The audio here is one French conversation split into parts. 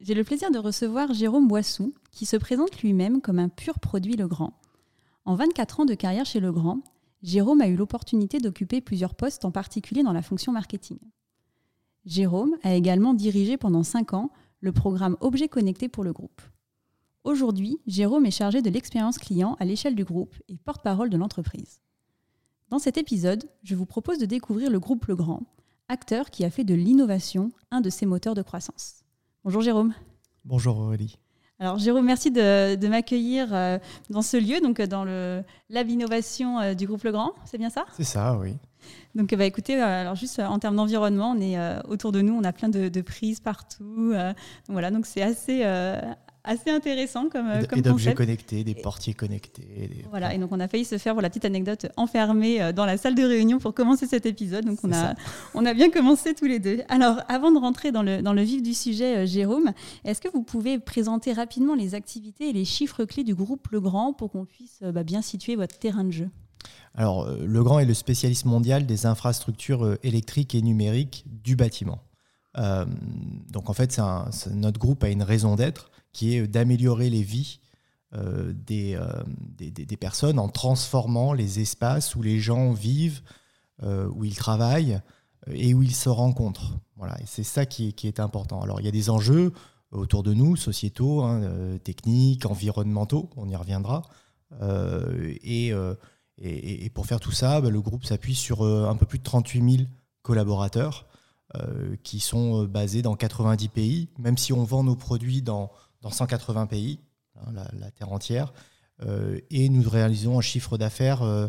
j'ai le plaisir de recevoir Jérôme Boissou, qui se présente lui-même comme un pur produit Legrand. En 24 ans de carrière chez Legrand, Jérôme a eu l'opportunité d'occuper plusieurs postes, en particulier dans la fonction marketing. Jérôme a également dirigé pendant 5 ans le programme Objets connectés pour le groupe. Aujourd'hui, Jérôme est chargé de l'expérience client à l'échelle du groupe et porte-parole de l'entreprise. Dans cet épisode, je vous propose de découvrir le groupe Legrand, acteur qui a fait de l'innovation un de ses moteurs de croissance. Bonjour Jérôme. Bonjour Aurélie. Alors Jérôme, merci de, m'accueillir euh, dans ce lieu, donc euh, dans le lab innovation euh, du groupe Legrand, c'est bien ça? C'est ça, oui. Donc bah, écoutez, alors juste en termes d'environnement, on est autour de nous, on a plein de, de prises partout. donc voilà, donc c'est assez, assez intéressant comme, et comme d'objets connectés, des portiers connectés. Voilà, et donc on a failli se faire, pour la petite anecdote, enfermer euh, dans la salle de réunion pour commencer cet épisode. Donc on a, on a bien commencé tous les deux. Alors avant de rentrer dans le, dans le vif du sujet, euh, Jérôme, est-ce que vous pouvez présenter rapidement les activités et les chiffres clés du groupe Legrand pour qu'on puisse euh, bah, bien situer votre terrain de jeu? Alors, Legrand est le spécialiste mondial des infrastructures électriques et numériques du bâtiment. donc en fait, notre groupe a une raison d'être qui est d'améliorer les vies euh, euh, des, des, personnes en transformant les espaces où les gens vivent, euh, où ils travaillent et où ils se rencontrent. Voilà, c'est ça qui est, qui est, important. Alors il y a des enjeux autour de nous, sociétaux, hein, techniques, environnementaux, on y reviendra. Et, et, et, pour faire tout ça, bah, le groupe s'appuie sur un peu plus de 38 000 collaborateurs qui sont basés dans 90 pays, même si on vend nos produits dans dans 180 pays, hein, la, terre entière, euh, et nous réalisons un chiffre d'affaires euh,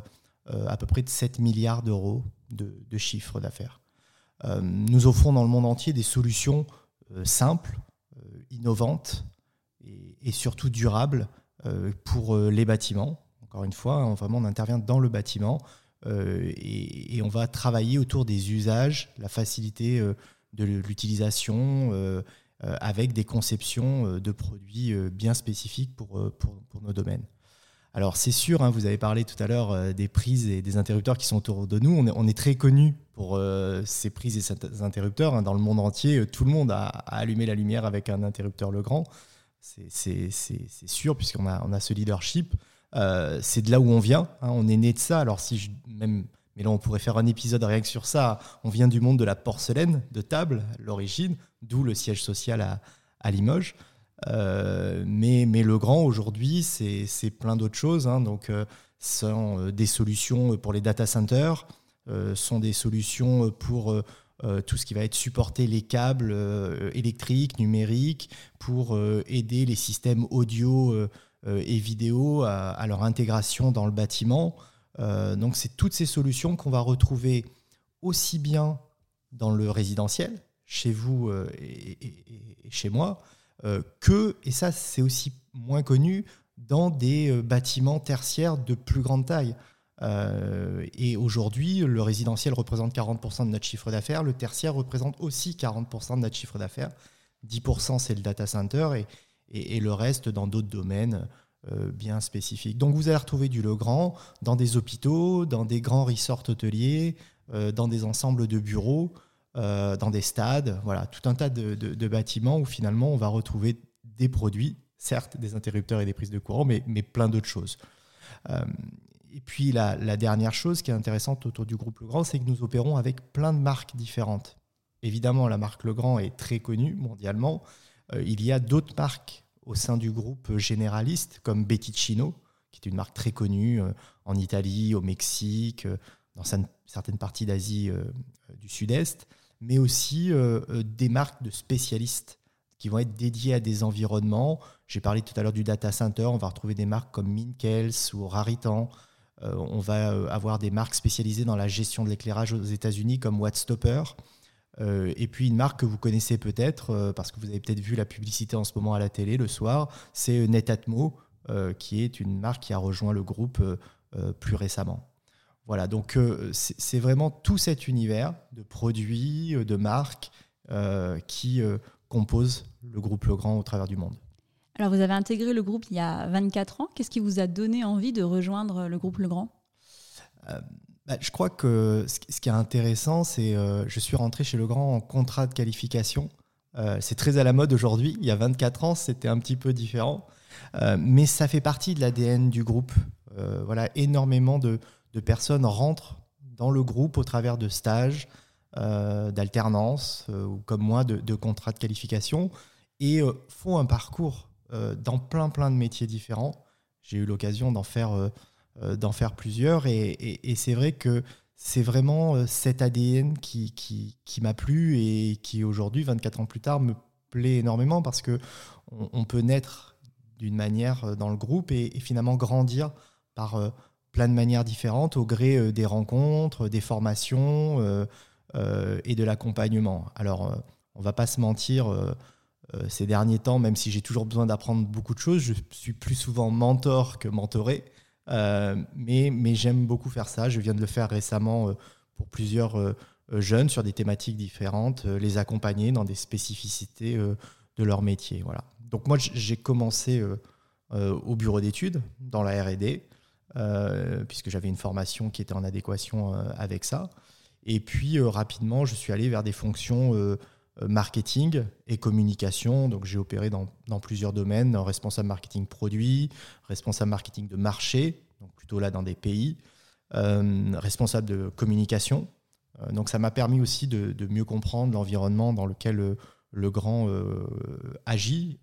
euh, à peu près de 7 milliards d'euros de, chiffre d'affaires. nous offrons dans le monde entier des solutions simples, innovantes et, surtout durables pour les bâtiments. Encore une fois, on, vraiment, on intervient dans le bâtiment et, on va travailler autour des usages, la facilité de l'utilisation avec des conceptions euh, de produits euh, bien spécifiques pour, pour, nos domaines. Alors c'est sûr, hein, vous avez parlé tout à l'heure des prises et des interrupteurs qui sont autour de nous. On est, très connu pour ces prises et ces interrupteurs. Hein. Dans le monde entier, tout le monde a, allumé la lumière avec un interrupteur Legrand. C'est sûr, puisqu'on a, on a ce leadership. c'est de là où on vient. Hein. On est né de ça. Alors si même mais là, on pourrait faire un épisode rien que sur ça. On vient du monde de la porcelaine, de table, l'origine, d'où le siège social à, Limoges. Euh, mais, mais le grand, aujourd'hui, c'est plein d'autres choses. Hein. Donc, euh, sont euh, des solutions pour les data centers, sont des solutions pour tout ce qui va être supporter les câbles électriques, numériques, pour aider les systèmes audio et vidéo à, leur intégration dans le bâtiment. Euh, donc c'est toutes ces solutions qu'on va retrouver aussi bien dans le résidentiel, chez vous euh, et, chez moi, euh, que, et ça c'est aussi moins connu, dans des bâtiments tertiaires de plus grande taille. et aujourd'hui, le résidentiel représente 40% de notre chiffre d'affaires, le tertiaire représente aussi 40% de notre chiffre d'affaires, 10% c'est le data center et, et le reste dans d'autres domaines euh, bien spécifique. Donc vous allez retrouver du Legrand dans des hôpitaux, dans des grands resorts hôteliers, euh, dans des ensembles de bureaux, euh, dans des stades, voilà, tout un tas de, bâtiments où finalement on va retrouver des produits, certes des interrupteurs et des prises de courant, mais, mais plein d'autres choses. et puis la, dernière chose qui est intéressante autour du groupe Legrand, c'est que nous opérons avec plein de marques différentes. Évidemment, la marque Legrand est très connue mondialement. il y a d'autres marques au sein du groupe généraliste, comme Betticino, qui est une marque très connue euh, en Italie, au Mexique, euh, dans certaines parties d'Asie euh, du Sud-Est, mais aussi des marques de spécialistes qui vont être dédiées à des environnements. J'ai parlé tout à l'heure du data center, on va retrouver des marques comme Minkels ou Raritan. on va avoir des marques spécialisées dans la gestion de l'éclairage aux États-Unis comme Wattstopper. et puis une marque que vous connaissez peut-être, parce que vous avez peut-être vu la publicité en ce moment à la télé le soir, c'est Netatmo, qui est une marque qui a rejoint le groupe plus récemment. Voilà, donc c'est vraiment tout cet univers de produits, de marques qui compose le groupe Legrand au travers du monde. Alors, vous avez intégré le groupe il y a 24 ans. Qu'est-ce qui vous a donné envie de rejoindre le groupe Legrand euh, bah, Je crois que ce qui est intéressant, c'est que euh, je suis rentré chez Legrand en contrat de qualification. Euh, c'est très à la mode aujourd'hui. Il y a 24 ans, c'était un petit peu différent. mais ça fait partie de l'ADN du groupe. voilà, énormément de, de, personnes rentrent dans le groupe au travers de stages, d'alternance, ou comme moi, de, contrats de qualification, et font un parcours euh, dans plein plein de métiers différents. J'ai eu l'occasion d'en faire, euh, euh, faire plusieurs et, c'est vrai que c'est vraiment cet ADN qui, qui, m'a plu et qui aujourd'hui, 24 ans plus tard, me plaît énormément parce que on, peut naître d'une manière dans le groupe et, finalement grandir par plein de manières différentes au gré des rencontres, des formations et de l'accompagnement. Alors, on va pas se mentir, euh, ces derniers temps, même si j'ai toujours besoin d'apprendre beaucoup de choses, je suis plus souvent mentor que mentoré. Euh, mais, mais j'aime beaucoup faire ça. Je viens de le faire récemment euh, pour plusieurs jeunes sur des thématiques différentes, les accompagner dans des spécificités de leur métier. Voilà. Donc moi, j'ai commencé au bureau d'études, dans la RD, puisque j'avais une formation qui était en adéquation avec ça. Et puis rapidement, je suis allé vers des fonctions euh, marketing et communication. Donc j'ai opéré dans, plusieurs domaines, responsable marketing produit, responsable marketing de marché, donc plutôt là dans des pays, euh, responsable de communication. Euh, donc ça m'a permis aussi de, mieux comprendre l'environnement dans lequel le, grand agit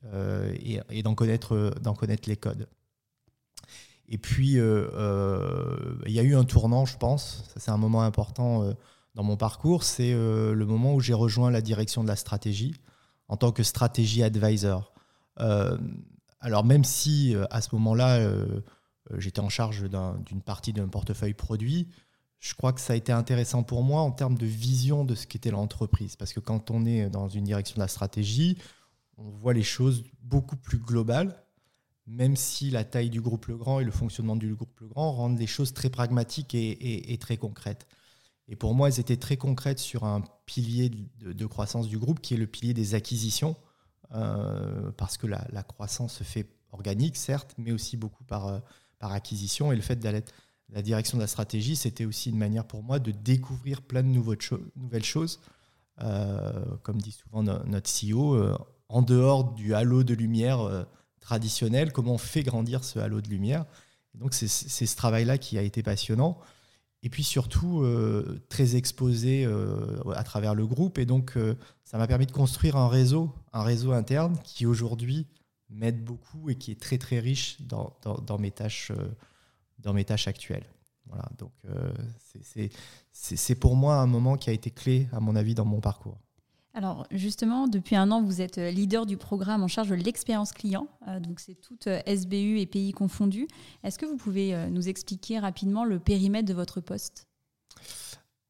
et, d'en connaître les codes. Et puis, il y a eu un tournant, je pense, c'est un moment important dans mon parcours, c'est euh, le moment où j'ai rejoint la direction de la stratégie en tant que stratégie advisor. Euh, alors même si euh, à ce moment-là, j'étais en charge d'une partie d'un portefeuille produit, je crois que ça a été intéressant pour moi en termes de vision de ce qu'était l'entreprise. Parce que quand on est dans une direction de la stratégie, on voit les choses beaucoup plus globales, même si la taille du groupe Legrand et le fonctionnement du groupe Legrand rendent les choses très pragmatiques et très concrètes. Et pour moi, elles étaient très concrètes sur un pilier de, croissance du groupe qui est le pilier des acquisitions, euh, parce que la, croissance se fait organique, certes, mais aussi beaucoup par, euh, par acquisition. Et le fait d'aller la direction de la stratégie, c'était aussi une manière pour moi de découvrir plein de nouvelles choses. Euh, comme dit souvent notre CEO, en dehors du halo de lumière traditionnel, comment on fait grandir ce halo de lumière. Donc c'est ce travail-là qui a été passionnant et puis surtout euh, très exposé euh, à travers le groupe. Et donc, euh, ça m'a permis de construire un réseau, un réseau interne qui aujourd'hui m'aide beaucoup et qui est très très riche dans, dans, mes, tâches, dans mes tâches actuelles. Voilà, donc c'est pour moi un moment qui a été clé, à mon avis, dans mon parcours. Alors justement, depuis un an, vous êtes euh, leader du programme en charge de l'expérience client. Euh, donc c'est toute euh, SBU et pays confondus. Est-ce que vous pouvez nous expliquer rapidement le périmètre de votre poste?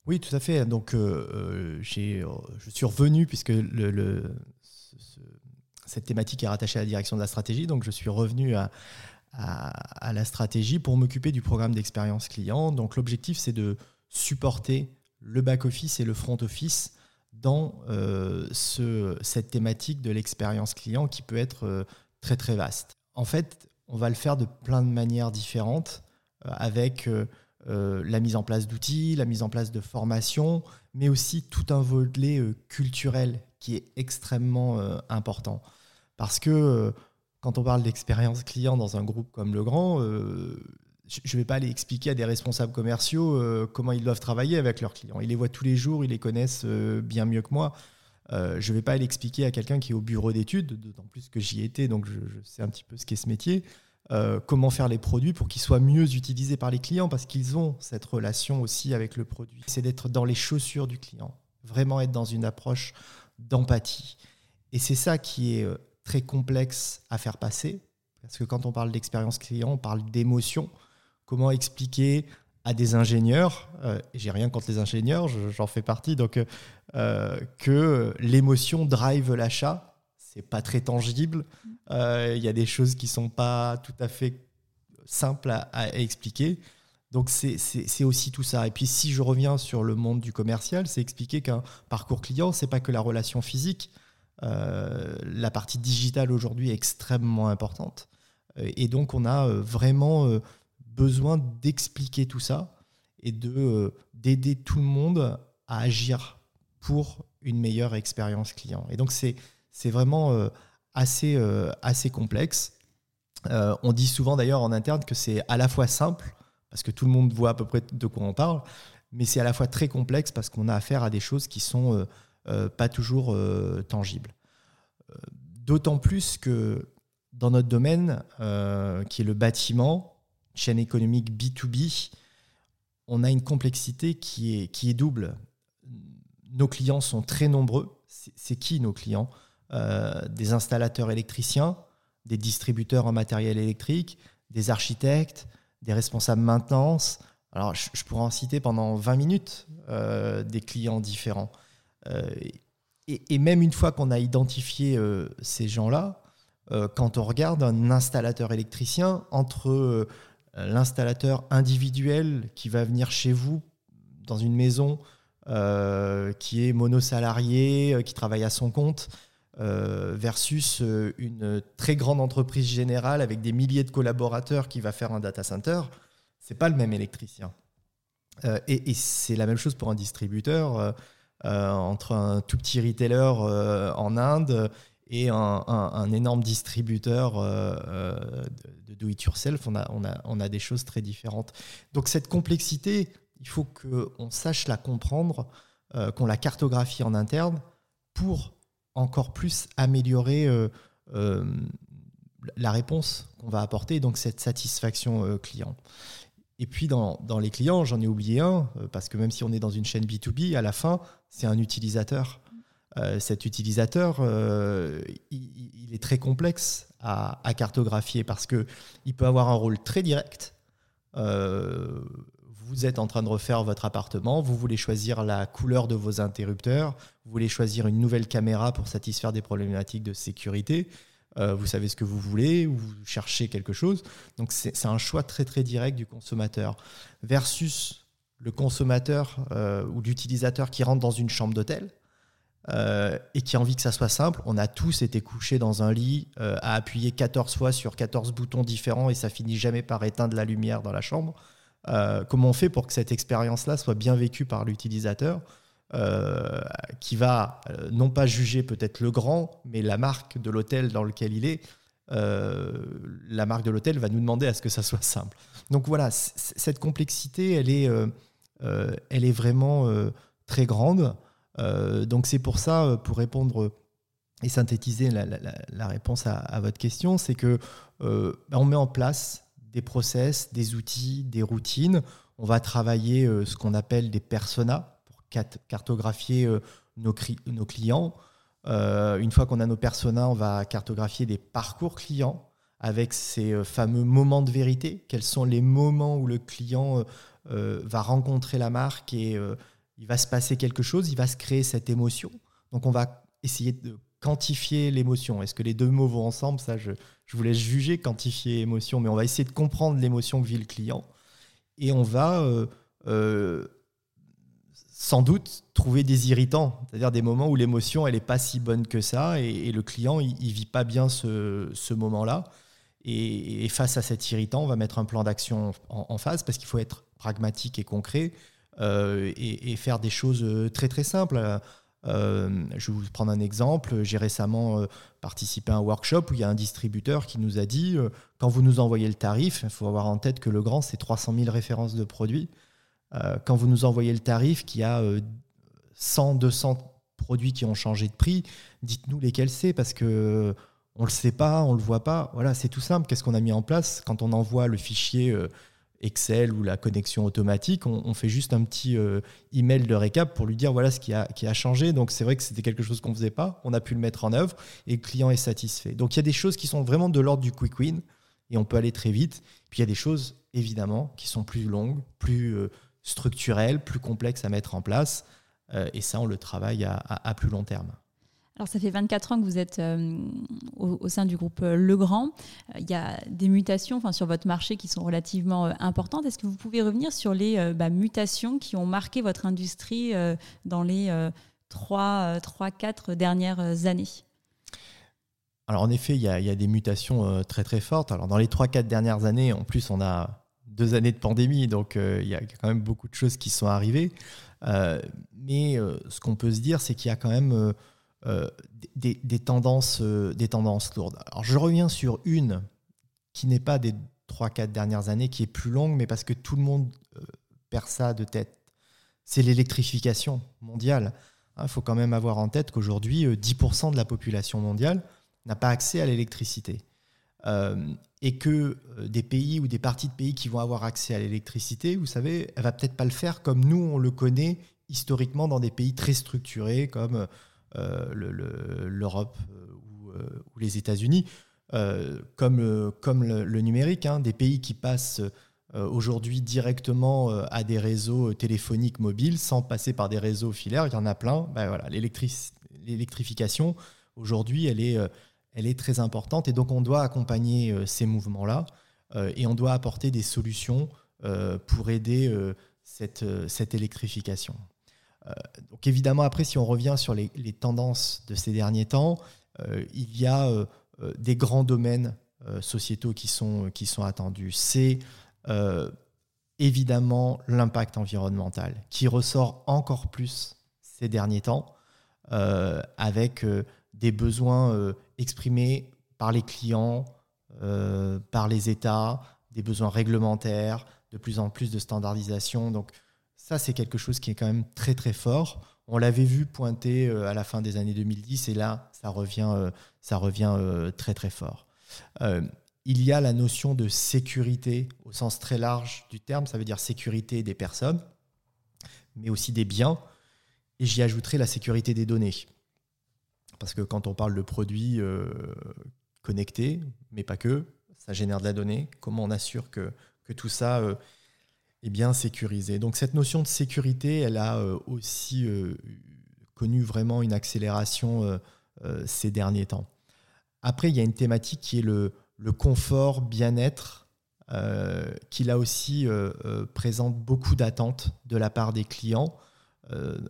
Oui, tout à fait. Donc je suis revenu puisque cette thématique est rattachée à la direction de la stratégie. Donc je suis revenu à, à la stratégie pour m'occuper du programme d'expérience client. Donc l'objectif, c'est de supporter le back-office et le front-office dans euh, ce, cette thématique de l'expérience client qui peut être euh, très très vaste. En fait, on va le faire de plein de manières différentes euh, avec la mise en place d'outils, la mise en place de formations, mais aussi tout un volet culturel qui est extrêmement important. Parce que quand on parle d'expérience client dans un groupe comme Le Grand, je ne vais pas aller expliquer à des responsables commerciaux euh, comment ils doivent travailler avec leurs clients. Ils les voient tous les jours, ils les connaissent euh, bien mieux que moi. Euh, je ne vais pas aller expliquer à quelqu'un qui est au bureau d'études, d'autant plus que j'y étais, donc je, sais un petit peu ce qu'est ce métier, comment faire les produits pour qu'ils soient mieux utilisés par les clients, parce qu'ils ont cette relation aussi avec le produit. C'est d'être dans les chaussures du client, vraiment être dans une approche d'empathie. Et c'est ça qui est très complexe à faire passer, parce que quand on parle d'expérience client, on parle d'émotion comment expliquer à des ingénieurs, euh, j'ai rien contre les ingénieurs, j'en fais partie, donc euh, que l'émotion drive l'achat. C'est pas très tangible. Il y a des choses qui sont pas tout à fait simples à expliquer. Donc c'est aussi tout ça. Et puis si je reviens sur le monde du commercial, c'est expliquer qu'un parcours client, c'est pas que la relation physique. Euh, la partie digitale aujourd'hui est extrêmement importante. Euh, et donc on a euh, vraiment besoin d'expliquer tout ça et de d'aider tout le monde à agir pour une meilleure expérience client. Et donc c'est vraiment assez, assez complexe. on dit souvent d'ailleurs en interne que c'est à la fois simple parce que tout le monde voit à peu près de quoi on parle, mais c'est à la fois très complexe parce qu'on a affaire à des choses qui sont euh, euh, pas toujours euh, tangibles. D'autant plus que dans notre domaine, qui est le bâtiment, chaîne économique B2B, on a une complexité qui est, qui est double. Nos clients sont très nombreux. C'est qui nos clients? Des installateurs électriciens, des distributeurs en matériel électrique, des architectes, des responsables maintenance. Alors, je, pourrais en citer pendant 20 minutes euh, des clients différents. Euh, et, même une fois qu'on a identifié euh, ces gens-là, quand on regarde un installateur électricien, entre l'installateur individuel qui va venir chez vous dans une maison qui est monosalarié, qui travaille à son compte, euh, versus euh, une très grande entreprise générale avec des milliers de collaborateurs qui va faire un data center, c'est pas le même électricien. Euh, et, c'est la même chose pour un distributeur entre un tout petit retailer en Inde et un, énorme distributeur de, do it yourself. On a, on, a, on a des choses très différentes. Donc cette complexité, il faut qu'on sache la comprendre, qu'on la cartographie en interne pour encore plus améliorer euh, euh, la réponse qu'on va apporter, donc cette satisfaction euh, client. Et puis dans, les clients, j'en ai oublié un, parce que même si on est dans une chaîne B2B, à la fin, c'est un utilisateur. Cet utilisateur, il, est très complexe à, cartographier parce qu'il peut avoir un rôle très direct vous êtes en train de refaire votre appartement, vous voulez choisir la couleur de vos interrupteurs, vous voulez choisir une nouvelle caméra pour satisfaire des problématiques de sécurité, euh, vous savez ce que vous voulez, ou vous cherchez quelque chose. Donc c'est un choix très très direct du consommateur. Versus le consommateur euh, ou l'utilisateur qui rentre dans une chambre d'hôtel. Euh, et qui a envie que ça soit simple. On a tous été couchés dans un lit à appuyer 14 fois sur 14 boutons différents et ça finit jamais par éteindre la lumière dans la chambre. Euh, comment on fait pour que cette expérience-là soit bien vécue par l'utilisateur euh, qui va euh, non pas juger peut-être le grand, mais la marque de l'hôtel dans lequel il est. la marque de l'hôtel va nous demander à ce que ça soit simple. Donc voilà, cette complexité, elle est, elle est vraiment très grande. Donc c'est pour ça, pour répondre et synthétiser la, réponse à, votre question, c'est que on met en place des process, des outils, des routines. On va travailler euh, ce qu'on appelle des personas pour cartographier euh, nos, nos, clients. Euh, une fois qu'on a nos personas, on va cartographier des parcours clients avec ces fameux moments de vérité. Quels sont les moments où le client va rencontrer la marque et il va se passer quelque chose, il va se créer cette émotion. Donc on va essayer de quantifier l'émotion. Est-ce que les deux mots vont ensemble? Ça, je, je vous laisse juger, quantifier émotion, mais on va essayer de comprendre l'émotion que vit le client. Et on va euh, euh, sans doute trouver des irritants, c'est-à-dire des moments où l'émotion, elle n'est pas si bonne que ça, et, le client, il ne vit pas bien ce, moment-là. Et, face à cet irritant, on va mettre un plan d'action en, face, parce qu'il faut être pragmatique et concret, et, et, faire des choses très très simples. Euh, je vais vous prendre un exemple. J'ai récemment euh, participé à un workshop où il y a un distributeur qui nous a dit euh, quand vous nous envoyez le tarif, il faut avoir en tête que le grand, c'est 300 000 références de produits. quand vous nous envoyez le tarif, qu'il y a 100, 200 produits qui ont changé de prix, dites-nous lesquels c'est parce que on le sait pas, on le voit pas. Voilà, c'est tout simple. Qu'est-ce qu'on a mis en place quand on envoie le fichier Excel ou la connexion automatique, on, fait juste un petit euh, email de récap pour lui dire voilà ce qui a, qui a changé. Donc c'est vrai que c'était quelque chose qu'on ne faisait pas, on a pu le mettre en œuvre et le client est satisfait. Donc il y a des choses qui sont vraiment de l'ordre du quick win et on peut aller très vite. Puis il y a des choses évidemment qui sont plus longues, plus euh, structurelles, plus complexes à mettre en place. et ça, on le travaille à, plus long terme. Alors, ça fait 24 ans que vous êtes au, sein du groupe Legrand. Il y a des mutations sur votre marché qui sont relativement importantes. Est-ce que vous pouvez revenir sur les bah, mutations qui ont marqué votre industrie dans les 3-4 dernières années? Alors en effet, il y, a, des mutations euh, très très fortes. Alors dans les 3-4 dernières années, en plus, on a deux années de pandémie, donc euh, il y a quand même beaucoup de choses qui sont arrivées. Euh, mais ce qu'on peut se dire, c'est qu'il y a quand même des, tendances, des tendances lourdes. Alors je reviens sur une qui n'est pas des 3-4 dernières années, qui est plus longue, mais parce que tout le monde perd ça de tête. C'est l'électrification mondiale. Il hein, faut quand même avoir en tête qu'aujourd'hui, 10% de la population mondiale n'a pas accès à l'électricité. Euh, et que euh, des pays ou des parties de pays qui vont avoir accès à l'électricité, vous savez, elle va peut-être pas le faire comme nous on le connaît historiquement dans des pays très structurés comme euh, l'Europe ou, les États-Unis, comme, le, numérique, hein, des pays qui passent aujourd'hui directement à des réseaux téléphoniques mobiles sans passer par des réseaux filaires, il y en a plein. Ben voilà, l'électrification aujourd'hui, elle est très importante et donc on doit accompagner euh, ces mouvements-là euh, et on doit apporter des solutions euh, pour aider cette, électrification. Donc évidemment, après, si on revient sur les, tendances de ces derniers temps, il y a des grands domaines sociétaux qui sont, qui sont attendus. C'est évidemment l'impact environnemental qui ressort encore plus ces derniers temps avec des besoins euh, exprimés par les clients, euh, par les États, des besoins réglementaires, de plus en plus de standardisation. Donc ça, c'est quelque chose qui est quand même très très fort. On l'avait vu pointer euh, à la fin des années 2010 et là, ça revient, ça revient très très fort. il y a la notion de sécurité au sens très large du terme, ça veut dire sécurité des personnes, mais aussi des biens. Et j'y ajouterai la sécurité des données. Parce que quand on parle de produits euh, connectés, mais pas que, ça génère de la donnée. Comment on assure que tout ça euh, est bien sécurisé Donc cette notion de sécurité, elle a euh, aussi connu vraiment une accélération ces derniers temps. Après, il y a une thématique qui est le, confort, bien-être, qui là aussi présente beaucoup d'attentes de la part des clients.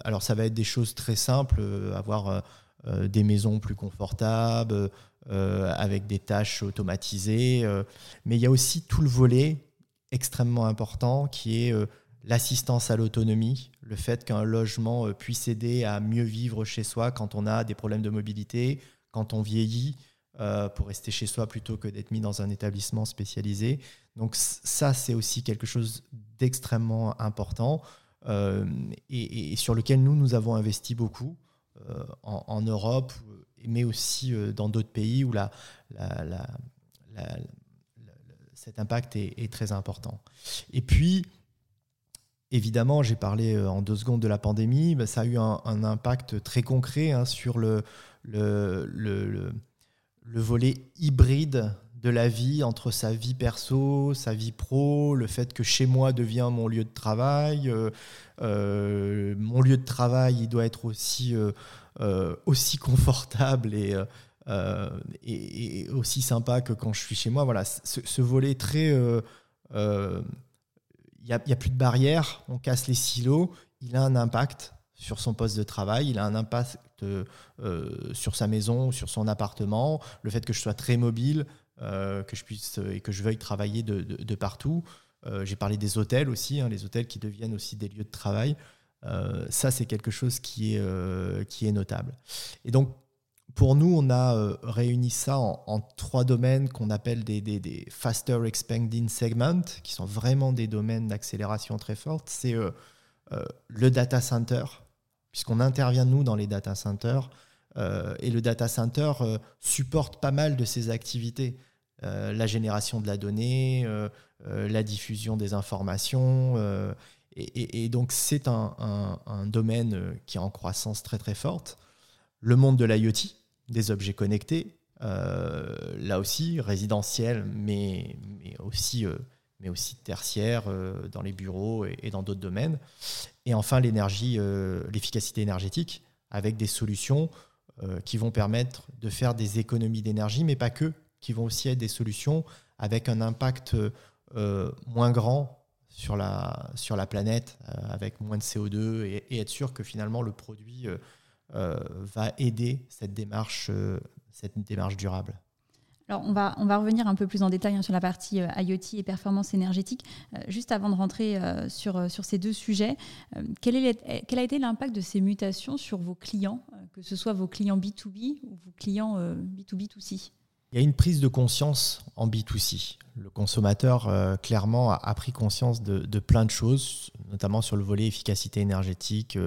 alors ça va être des choses très simples, avoir euh, des maisons plus confortables, euh, avec des tâches automatisées. Euh, mais il y a aussi tout le volet extrêmement important qui est l'assistance à l'autonomie, le fait qu'un logement puisse aider à mieux vivre chez soi quand on a des problèmes de mobilité, quand on vieillit, pour rester chez soi plutôt que d'être mis dans un établissement spécialisé. Donc ça, c'est aussi quelque chose d'extrêmement important et, sur lequel nous, nous avons investi beaucoup. Euh, en, Europe, mais aussi euh, dans d'autres pays où la, cet impact est, très important. Et puis, évidemment, j'ai parlé euh, en deux secondes de la pandémie, bah, ça a eu un, impact très concret hein, sur le, le, le, le, volet hybride de la vie entre sa vie perso, sa vie pro, le fait que chez moi devient mon lieu de travail. Euh, euh, mon lieu de travail, il doit être aussi, aussi confortable et, et, aussi sympa que quand je suis chez moi. Voilà, ce, volet très... Il n'y a, a, plus de barrières, on casse les silos, il a un impact sur son poste de travail, il a un impact sur sa maison, sur son appartement, le fait que je sois très mobile, euh, que je puisse et que je veuille travailler de, partout. Euh, j'ai parlé des hôtels aussi, hein, les hôtels qui deviennent aussi des lieux de travail. Euh, ça, c'est quelque chose qui est, qui est notable. Et donc, pour nous, on a réuni ça en, trois domaines qu'on appelle des, faster expanding segments, qui sont vraiment des domaines d'accélération très forte. C'est le data center, puisqu'on intervient, nous, dans les data centers. et le data center supporte pas mal de ces activités. Euh, la génération de la donnée, euh, euh, la diffusion des informations. Et, donc c'est un, domaine qui est en croissance très très forte. Le monde de l'IoT, des objets connectés, là aussi résidentiel, mais, mais aussi mais aussi tertiaire dans les bureaux et, dans d'autres domaines. Et enfin, l'énergie, l'efficacité énergétique, avec des solutions qui vont permettre de faire des économies d'énergie, mais pas que, qui vont aussi être des solutions avec un impact moins grand sur la, sur la planète, avec moins de CO2, et, être sûr que finalement le produit va aider cette démarche, cette démarche durable. Alors, on va, on va revenir un peu plus en détail hein, sur la partie euh, IoT et performance énergétique. Euh, juste avant de rentrer euh, sur, sur ces deux sujets, quel, est, quel a été l'impact de ces mutations sur vos clients, que ce soit vos clients B2B ou vos clients B2B2C il y a une prise de conscience en B2C. Le consommateur, clairement, a, pris conscience de, de, plein de choses, notamment sur le volet efficacité énergétique,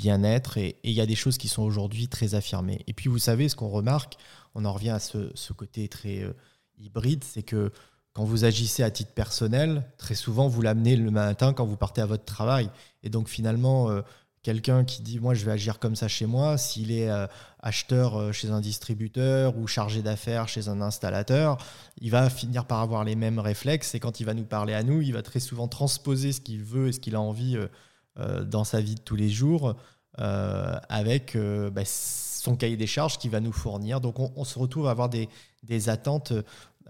bien-être, et, il y a des choses qui sont aujourd'hui très affirmées. Et puis, vous savez, ce qu'on remarque, on en revient à ce, côté très euh, hybride, c'est que quand vous agissez à titre personnel, très souvent vous l'amenez le matin quand vous partez à votre travail. Et donc finalement, euh, quelqu'un qui dit moi je vais agir comme ça chez moi, s'il est euh, acheteur chez un distributeur ou chargé d'affaires chez un installateur, il va finir par avoir les mêmes réflexes. Et quand il va nous parler à nous, il va très souvent transposer ce qu'il veut et ce qu'il a envie dans sa vie de tous les jours avec bah, son cahier des charges qui va nous fournir. Donc on, se retrouve à avoir des, attentes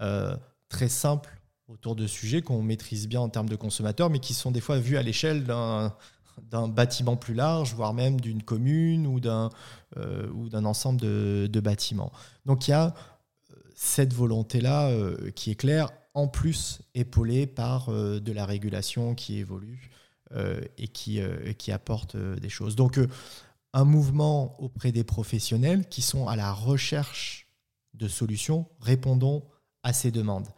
euh, très simples autour de sujets qu'on maîtrise bien en termes de consommateurs, mais qui sont des fois vus à l'échelle d'un bâtiment plus large, voire même d'une commune ou d'un euh, ensemble de, bâtiments. Donc il y a euh, cette volonté-là qui est claire, en plus épaulée par de la régulation qui évolue et qui, qui apporte des choses. Donc un mouvement auprès des professionnels qui sont à la recherche de solutions répondant à ces demandes.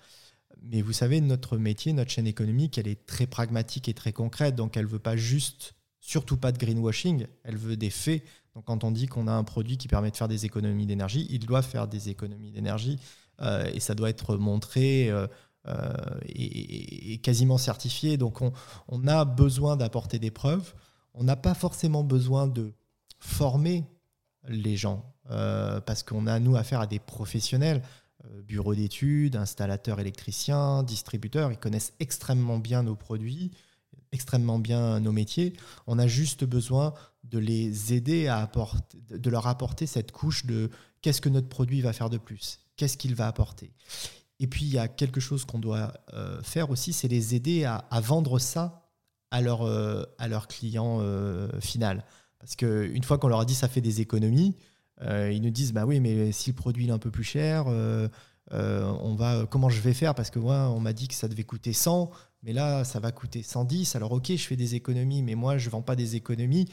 Mais vous savez, notre métier, notre chaîne économique, elle est très pragmatique et très concrète, donc elle ne veut pas juste, surtout pas de greenwashing, elle veut des faits. Donc quand on dit qu'on a un produit qui permet de faire des économies d'énergie, il doit faire des économies d'énergie euh, et ça doit être montré. Euh, euh, et, quasiment certifié. Donc on, on a besoin d'apporter des preuves. On n'a pas forcément besoin de former les gens, euh, parce qu'on a, nous, affaire à des professionnels, euh, bureaux d'études, installateurs électriciens, distributeurs, ils connaissent extrêmement bien nos produits, extrêmement bien nos métiers. On a juste besoin de les aider à apporter, de leur apporter cette couche de qu'est-ce que notre produit va faire de plus, qu'est-ce qu'il va apporter. Et puis, il y a quelque chose qu'on doit euh, faire aussi, c'est les aider à, vendre ça à leur, leur client final. Parce qu'une fois qu'on leur a dit ça fait des économies, euh, ils nous disent bah oui, mais si le produit est un peu plus cher, euh, euh, on va, comment je vais faire? Parce que moi, on m'a dit que ça devait coûter 100, mais là, ça va coûter 110. Alors ok, je fais des économies, mais moi, je ne vends pas des économies.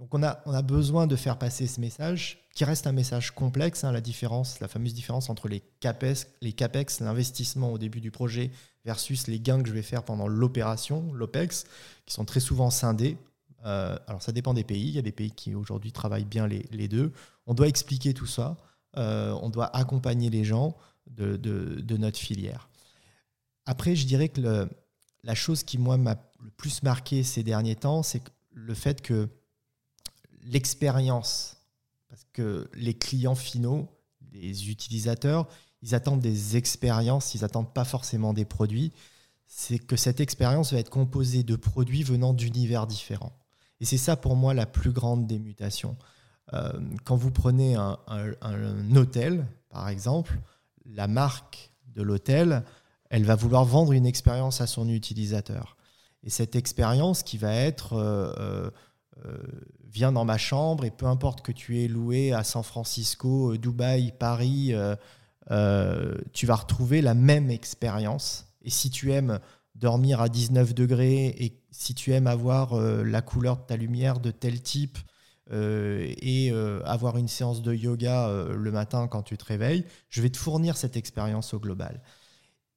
Donc on a, on a besoin de faire passer ce message, qui reste un message complexe, hein, la différence, la fameuse différence entre les CAPEX, les CAPEX, l'investissement au début du projet, versus les gains que je vais faire pendant l'opération, l'OPEX, qui sont très souvent scindés. Euh, alors ça dépend des pays. Il y a des pays qui aujourd'hui travaillent bien les, deux. On doit expliquer tout ça. Euh, on doit accompagner les gens de, notre filière. Après, je dirais que la chose qui, moi, m'a le plus marqué ces derniers temps, c'est le fait que l'expérience, parce que les clients finaux, les utilisateurs, ils attendent des expériences, ils n'attendent pas forcément des produits, c'est que cette expérience va être composée de produits venant d'univers différents. Et c'est ça pour moi la plus grande des mutations. Euh, quand vous prenez un, hôtel, par exemple, la marque de l'hôtel, elle va vouloir vendre une expérience à son utilisateur. Et cette expérience qui va être euh, euh, viens dans ma chambre et peu importe que tu aies loué à San Francisco, Dubaï, Paris, tu vas retrouver la même expérience. Et si tu aimes dormir à 19 degrés et si tu aimes avoir euh, la couleur de ta lumière de tel type euh, et euh, avoir une séance de yoga le matin quand tu te réveilles, je vais te fournir cette expérience au global.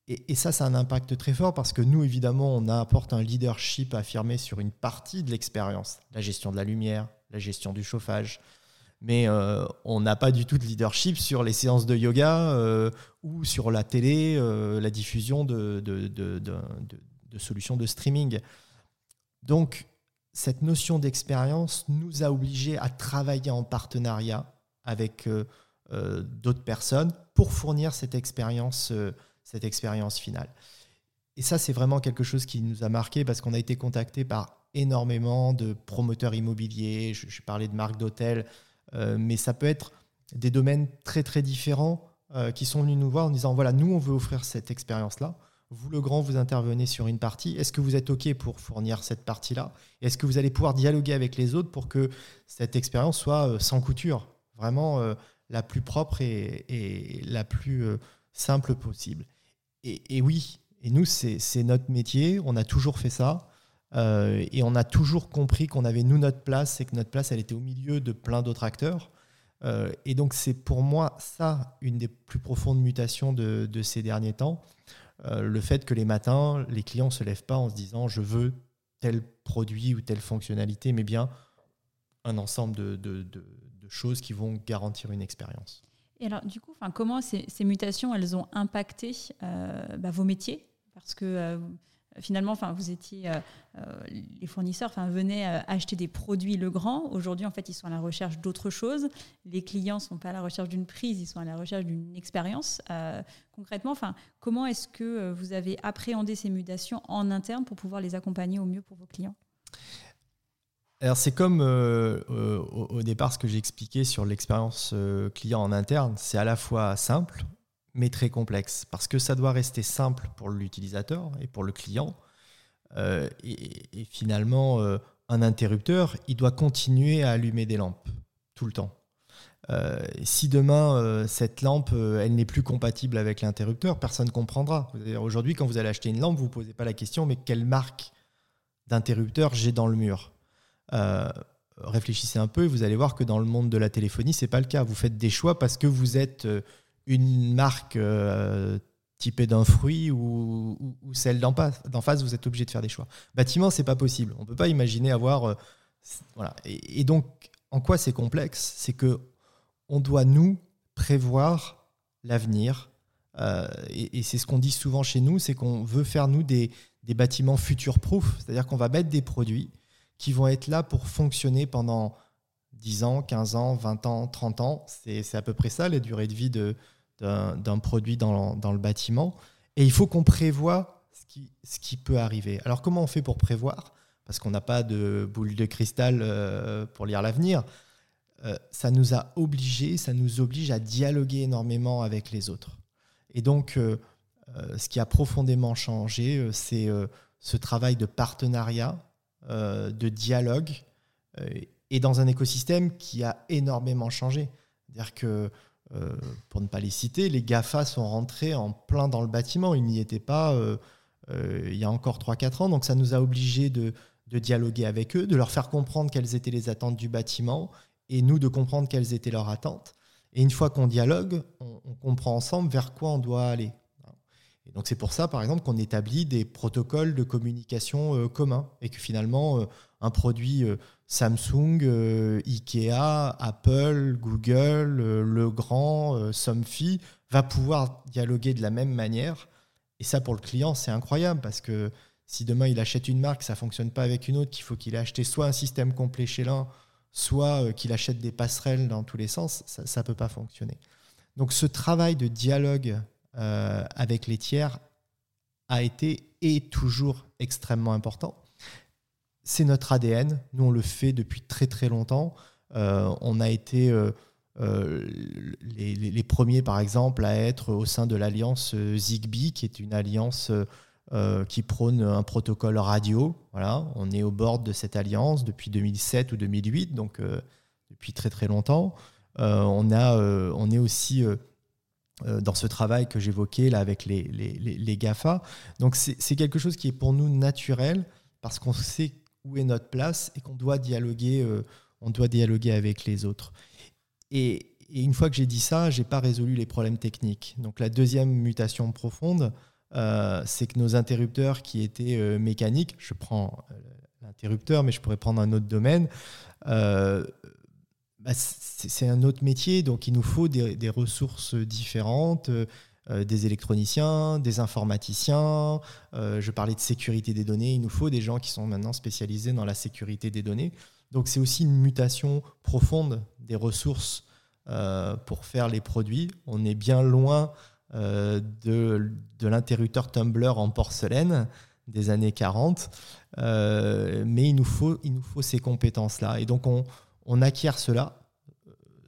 Et, ça, a un impact très fort parce que nous, évidemment, on apporte un leadership affirmé sur une partie de l'expérience, la gestion de la lumière, la gestion du chauffage, mais euh, on n'a pas du tout de leadership sur les séances de yoga euh, ou sur la télé, euh, la diffusion de, de, solutions de streaming. Donc, cette notion d'expérience nous a obligés à travailler en partenariat avec d'autres personnes pour fournir cette expérience, cette expérience finale. et ça, c'est vraiment quelque chose qui nous a marqué parce qu'on a été contacté par énormément de promoteurs immobiliers. Je, parlais de marques d'hôtels, euh, mais ça peut être des domaines très très différents euh, qui sont venus nous voir en disant voilà, nous on veut offrir cette expérience-là. Vous, le grand, vous intervenez sur une partie. Est-ce que vous êtes OK pour fournir cette partie-là? Est-ce que vous allez pouvoir dialoguer avec les autres pour que cette expérience soit euh, sans couture, vraiment la plus propre et, la plus simple possible et, oui, et nous, c'est notre métier, on a toujours fait ça. Euh, et on a toujours compris qu'on avait, nous, notre place, et que notre place, elle était au milieu de plein d'autres acteurs. Euh, et donc, c'est pour moi ça, une des plus profondes mutations de, ces derniers temps. Euh, le fait que les matins, les clients ne se lèvent pas en se disant je veux tel produit ou telle fonctionnalité, mais bien un ensemble de, choses qui vont garantir une expérience. Et alors, du coup, comment ces, mutations, elles ont impacté bah, vos métiers? Parce que euh, finalement, vous étiez, euh, euh, les fournisseurs venaient acheter des produits Legrand. Aujourd'hui, en fait, ils sont à la recherche d'autre chose. Les clients ne sont pas à la recherche d'une prise, ils sont à la recherche d'une expérience. concrètement, comment est-ce que vous avez appréhendé ces mutations en interne pour pouvoir les accompagner au mieux pour vos clients? Alors c'est comme au, au, départ ce que j'ai expliqué sur l'expérience client en interne, c'est à la fois simple, mais très complexe, parce que ça doit rester simple pour l'utilisateur et pour le client. Euh, et, finalement, euh, un interrupteur, il doit continuer à allumer des lampes tout le temps. Euh, si demain, cette lampe, elle n'est plus compatible avec l'interrupteur, personne ne comprendra. Aujourd'hui, quand vous allez acheter une lampe, vous ne posez pas la question, mais quelle marque d'interrupteur j'ai dans le mur? Réfléchissez un peu et vous allez voir que dans le monde de la téléphonie, ce n'est pas le cas. Vous faites des choix parce que vous êtes une marque euh, typée d'un fruit ou, celle d'en face, vous êtes obligé de faire des choix. Bâtiment, c'est pas possible. On peut pas imaginer avoir. Euh, voilà. Et, donc, en quoi c'est complexe? C'est que on doit nous prévoir l'avenir. Euh, et, c'est ce qu'on dit souvent chez nous, c'est qu'on veut faire nous des, des bâtiments future-proof, c'est-à-dire qu'on va mettre des produits qui vont être là pour fonctionner pendant 10 ans, 15 ans, 20 ans, 30 ans. C'est à peu près ça, la durée de vie d'un produit dans, dans, le bâtiment. Et il faut qu'on prévoit ce qui, ce qui peut arriver. Alors comment on fait pour prévoir? Parce qu'on n'a pas de boule de cristal euh, pour lire l'avenir. Euh, ça nous a obligés, ça nous oblige à dialoguer énormément avec les autres. Et donc, euh, ce qui a profondément changé, c'est ce travail de partenariat, de dialogue et dans un écosystème qui a énormément changé. C'est-à-dire que, euh, pour ne pas les citer, les GAFA sont rentrés en plein dans le bâtiment. Ils n'y étaient pas euh, euh, il y a encore 3-4 ans. Donc ça nous a obligés de, dialoguer avec eux, de leur faire comprendre quelles étaient les attentes du bâtiment et nous de comprendre quelles étaient leurs attentes. Et une fois qu'on dialogue, on, comprend ensemble vers quoi on doit aller. Donc c'est pour ça, par exemple, qu'on établit des protocoles de communication communs et que finalement, un produit Samsung, euh, Ikea, Apple, Google, euh, Legrand, euh, Somfy va pouvoir dialoguer de la même manière. Et ça, pour le client, c'est incroyable parce que si demain il achète une marque, ça fonctionne pas avec une autre, qu'il faut qu'il ait acheté soit un système complet chez l'un, soit qu'il achète des passerelles dans tous les sens, ça ne peut pas fonctionner. Donc ce travail de dialogue avec les tiers a été et toujours extrêmement important c'est notre ADN. Nous, on le fait depuis très très longtemps. Euh, on a été euh, euh, les, premiers, par exemple, à être au sein de l'alliance Zigbee, qui est une alliance qui prône un protocole radio. Voilà, on est au bord de cette alliance depuis 2007 ou 2008, donc depuis très très longtemps. on, a, on est aussi dans ce travail que j'évoquais là avec les, les, les GAFA. Donc c'est quelque chose qui est pour nous naturel parce qu'on sait où est notre place et qu'on doit dialoguer, euh, doit dialoguer avec les autres. Et, une fois que j'ai dit ça, j'ai pas résolu les problèmes techniques. Donc la deuxième mutation profonde, euh, c'est que nos interrupteurs qui étaient euh, mécaniques, je prends l'interrupteur, mais je pourrais prendre un autre domaine. Bah, c'est un autre métier, donc il nous faut des, ressources différentes. Euh, des électroniciens, des informaticiens. Euh, je parlais de sécurité des données. Il nous faut des gens qui sont maintenant spécialisés dans la sécurité des données. Donc c'est aussi une mutation profonde des ressources euh, pour faire les produits. On est bien loin de, de l'interrupteur Tumblr en porcelaine des années 40. mais il nous faut, il nous faut ces compétences-là. Et donc, on, on acquiert cela,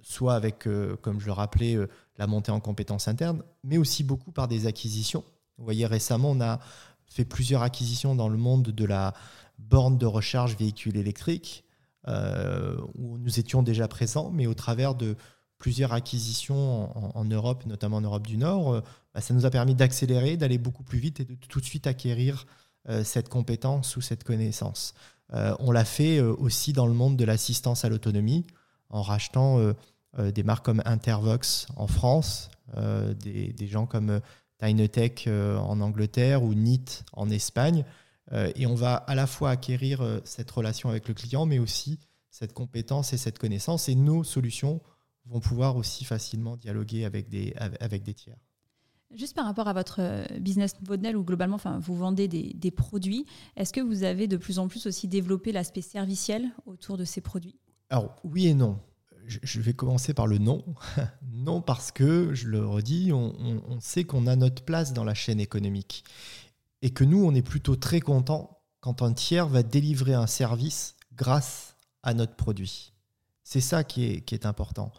soit avec, comme je le rappelais, la montée en compétences internes, mais aussi beaucoup par des acquisitions. Vous voyez, récemment, on a fait plusieurs acquisitions dans le monde de la borne de recharge véhicule électrique, euh, où nous étions déjà présents, mais au travers de plusieurs acquisitions en, Europe, notamment en Europe du Nord, euh, bah, ça nous a permis d'accélérer, d'aller beaucoup plus vite et de tout de suite acquérir euh, cette compétence ou cette connaissance. On l'a fait aussi dans le monde de l'assistance à l'autonomie, en rachetant des marques comme Intervox en France, des, gens comme Tynetech en Angleterre ou NIT en Espagne, euh, et on va à la fois acquérir euh, cette relation avec le client, mais aussi cette compétence et cette connaissance. Et nos solutions vont pouvoir aussi facilement dialoguer avec des, avec des tiers. Juste par rapport à votre euh, business model où globalement enfin, vous vendez des, produits, est-ce que vous avez de plus en plus aussi développé l'aspect serviciel autour de ces produits? Alors oui et non. Je vais commencer par le non. non parce que, je le redis, on, sait qu'on a notre place dans la chaîne économique et que nous, on est plutôt très content quand un tiers va délivrer un service grâce à notre produit. C'est ça qui est, qui est important.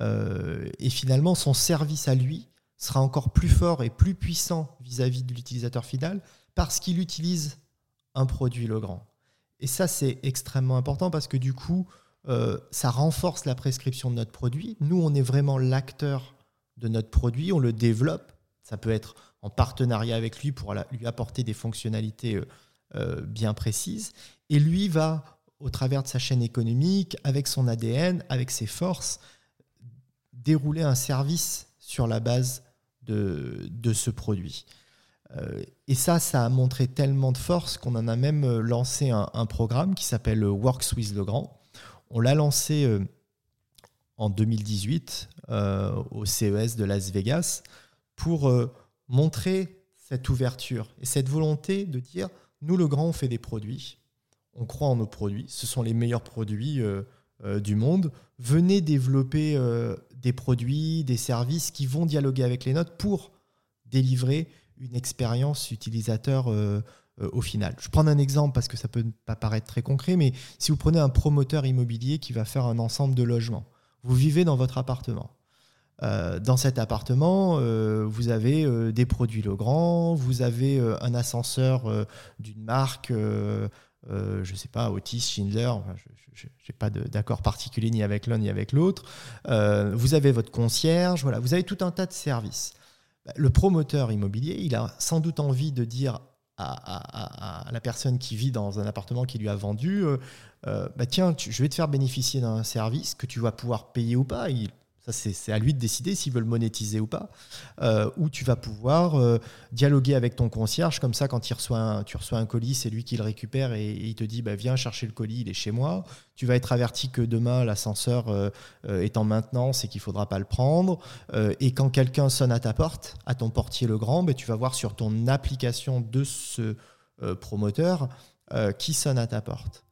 Euh, et finalement, son service à lui sera encore plus fort et plus puissant vis-à-vis de l'utilisateur final parce qu'il utilise un produit Legrand. Et ça, c'est extrêmement important parce que du coup, euh, ça renforce la prescription de notre produit. Nous, on est vraiment l'acteur de notre produit, on le développe. Ça peut être en partenariat avec lui pour lui apporter des fonctionnalités euh, euh, bien précises. Et lui va, au travers de sa chaîne économique, avec son ADN, avec ses forces, dérouler un service sur la base de, ce produit. Euh, et ça, ça a montré tellement de force qu'on en a même lancé un, programme qui s'appelle Works with Legrand. On l'a lancé en 2018 au CES de Las Vegas pour montrer cette ouverture et cette volonté de dire, nous, le grand, on fait des produits, on croit en nos produits, ce sont les meilleurs produits euh, euh, du monde, venez développer euh, des produits, des services qui vont dialoguer avec les notes pour délivrer une expérience utilisateur au final. Je prends un exemple parce que ça peut pas paraître très concret, mais si vous prenez un promoteur immobilier qui va faire un ensemble de logements, vous vivez dans votre appartement. Euh, dans cet appartement, euh, vous avez euh, des produits Legrand, vous avez un ascenseur d'une marque, je ne sais pas, Otis, Schindler, je n'ai pas d'accord particulier ni avec l'un ni avec l'autre. vous avez votre concierge, voilà, vous avez tout un tas de services. Bah, le promoteur immobilier, il a sans doute envie de dire à, la personne qui vit dans un appartement qui lui a vendu, bah, tiens, je vais te faire bénéficier d'un service que tu vas pouvoir payer ou pas. Ça, c'est à lui de décider s'il veut le monétiser ou pas. Euh, ou tu vas pouvoir euh, dialoguer avec ton concierge. Comme ça, quand tu reçois un colis, c'est lui qui le récupère et, il te dit bah, Viens chercher le colis, il est chez moi. Tu vas être averti que demain, l'ascenseur euh, est en maintenance et qu'il ne faudra pas le prendre. et quand quelqu'un sonne à ta porte, à ton portier le grand, bah, tu vas voir sur ton application de ce promoteur qui sonne à ta porte.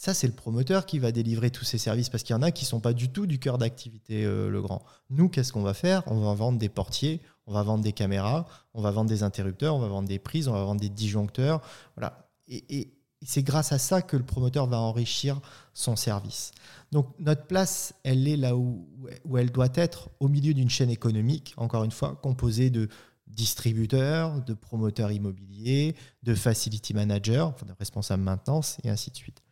Ça, c'est le promoteur qui va délivrer tous ces services parce qu'il y en a qui ne sont pas du tout du cœur d'activité euh, le grand. Nous, qu'est-ce qu'on va faire? On va vendre des portiers, on va vendre des caméras, on va vendre des interrupteurs, on va vendre des prises, on va vendre des disjoncteurs. Voilà. Et, c'est grâce à ça que le promoteur va enrichir son service. Donc notre place, elle est là où, elle doit être, au milieu d'une chaîne économique, encore une fois, composée de distributeurs, de promoteurs immobiliers, de facility managers, enfin de responsables maintenance, et ainsi de suite.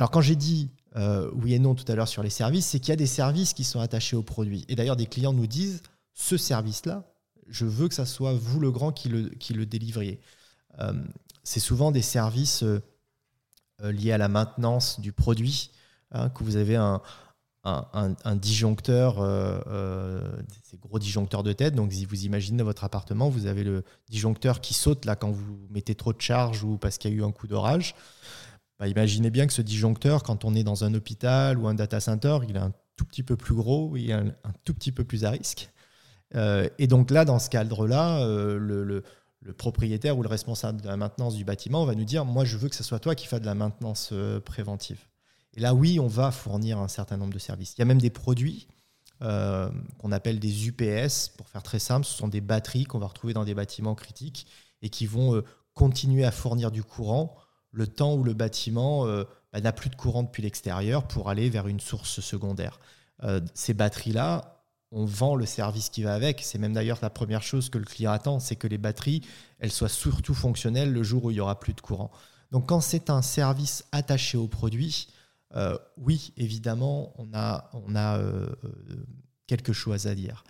Alors quand j'ai dit euh, oui et non tout à l'heure sur les services, c'est qu'il y a des services qui sont attachés aux produits. Et d'ailleurs, des clients nous disent, ce service-là, je veux que ça soit vous le grand qui le, délivriez. Euh, c'est souvent des services euh, liés à la maintenance du produit, hein, que vous avez un, disjoncteur, ces gros disjoncteurs de tête. Donc, si vous imaginez votre appartement, vous avez le disjoncteur qui saute là quand vous mettez trop de charge ou parce qu'il y a eu un coup d'orage. Bah, imaginez bien que ce disjoncteur, quand on est dans un hôpital ou un data center, il est un tout petit peu plus gros, il est un, tout petit peu plus à risque. Euh, et donc là, dans ce cadre-là, euh, le, propriétaire ou le responsable de la maintenance du bâtiment va nous dire, moi, je veux que ce soit toi qui fasses de la maintenance euh, préventive. Et là, oui, on va fournir un certain nombre de services. Il y a même des produits qu'on appelle des UPS, pour faire très simple. Ce sont des batteries qu'on va retrouver dans des bâtiments critiques et qui vont continuer à fournir du courant le temps où le bâtiment bah, n'a plus de courant depuis l'extérieur pour aller vers une source secondaire. ces batteries-là, on vend le service qui va avec. C'est même d'ailleurs la première chose que le client attend, c'est que les batteries, elles soient surtout fonctionnelles le jour où il n'y aura plus de courant. Donc quand c'est un service attaché au produit, euh, oui, évidemment, on a, euh, euh, quelque chose à dire.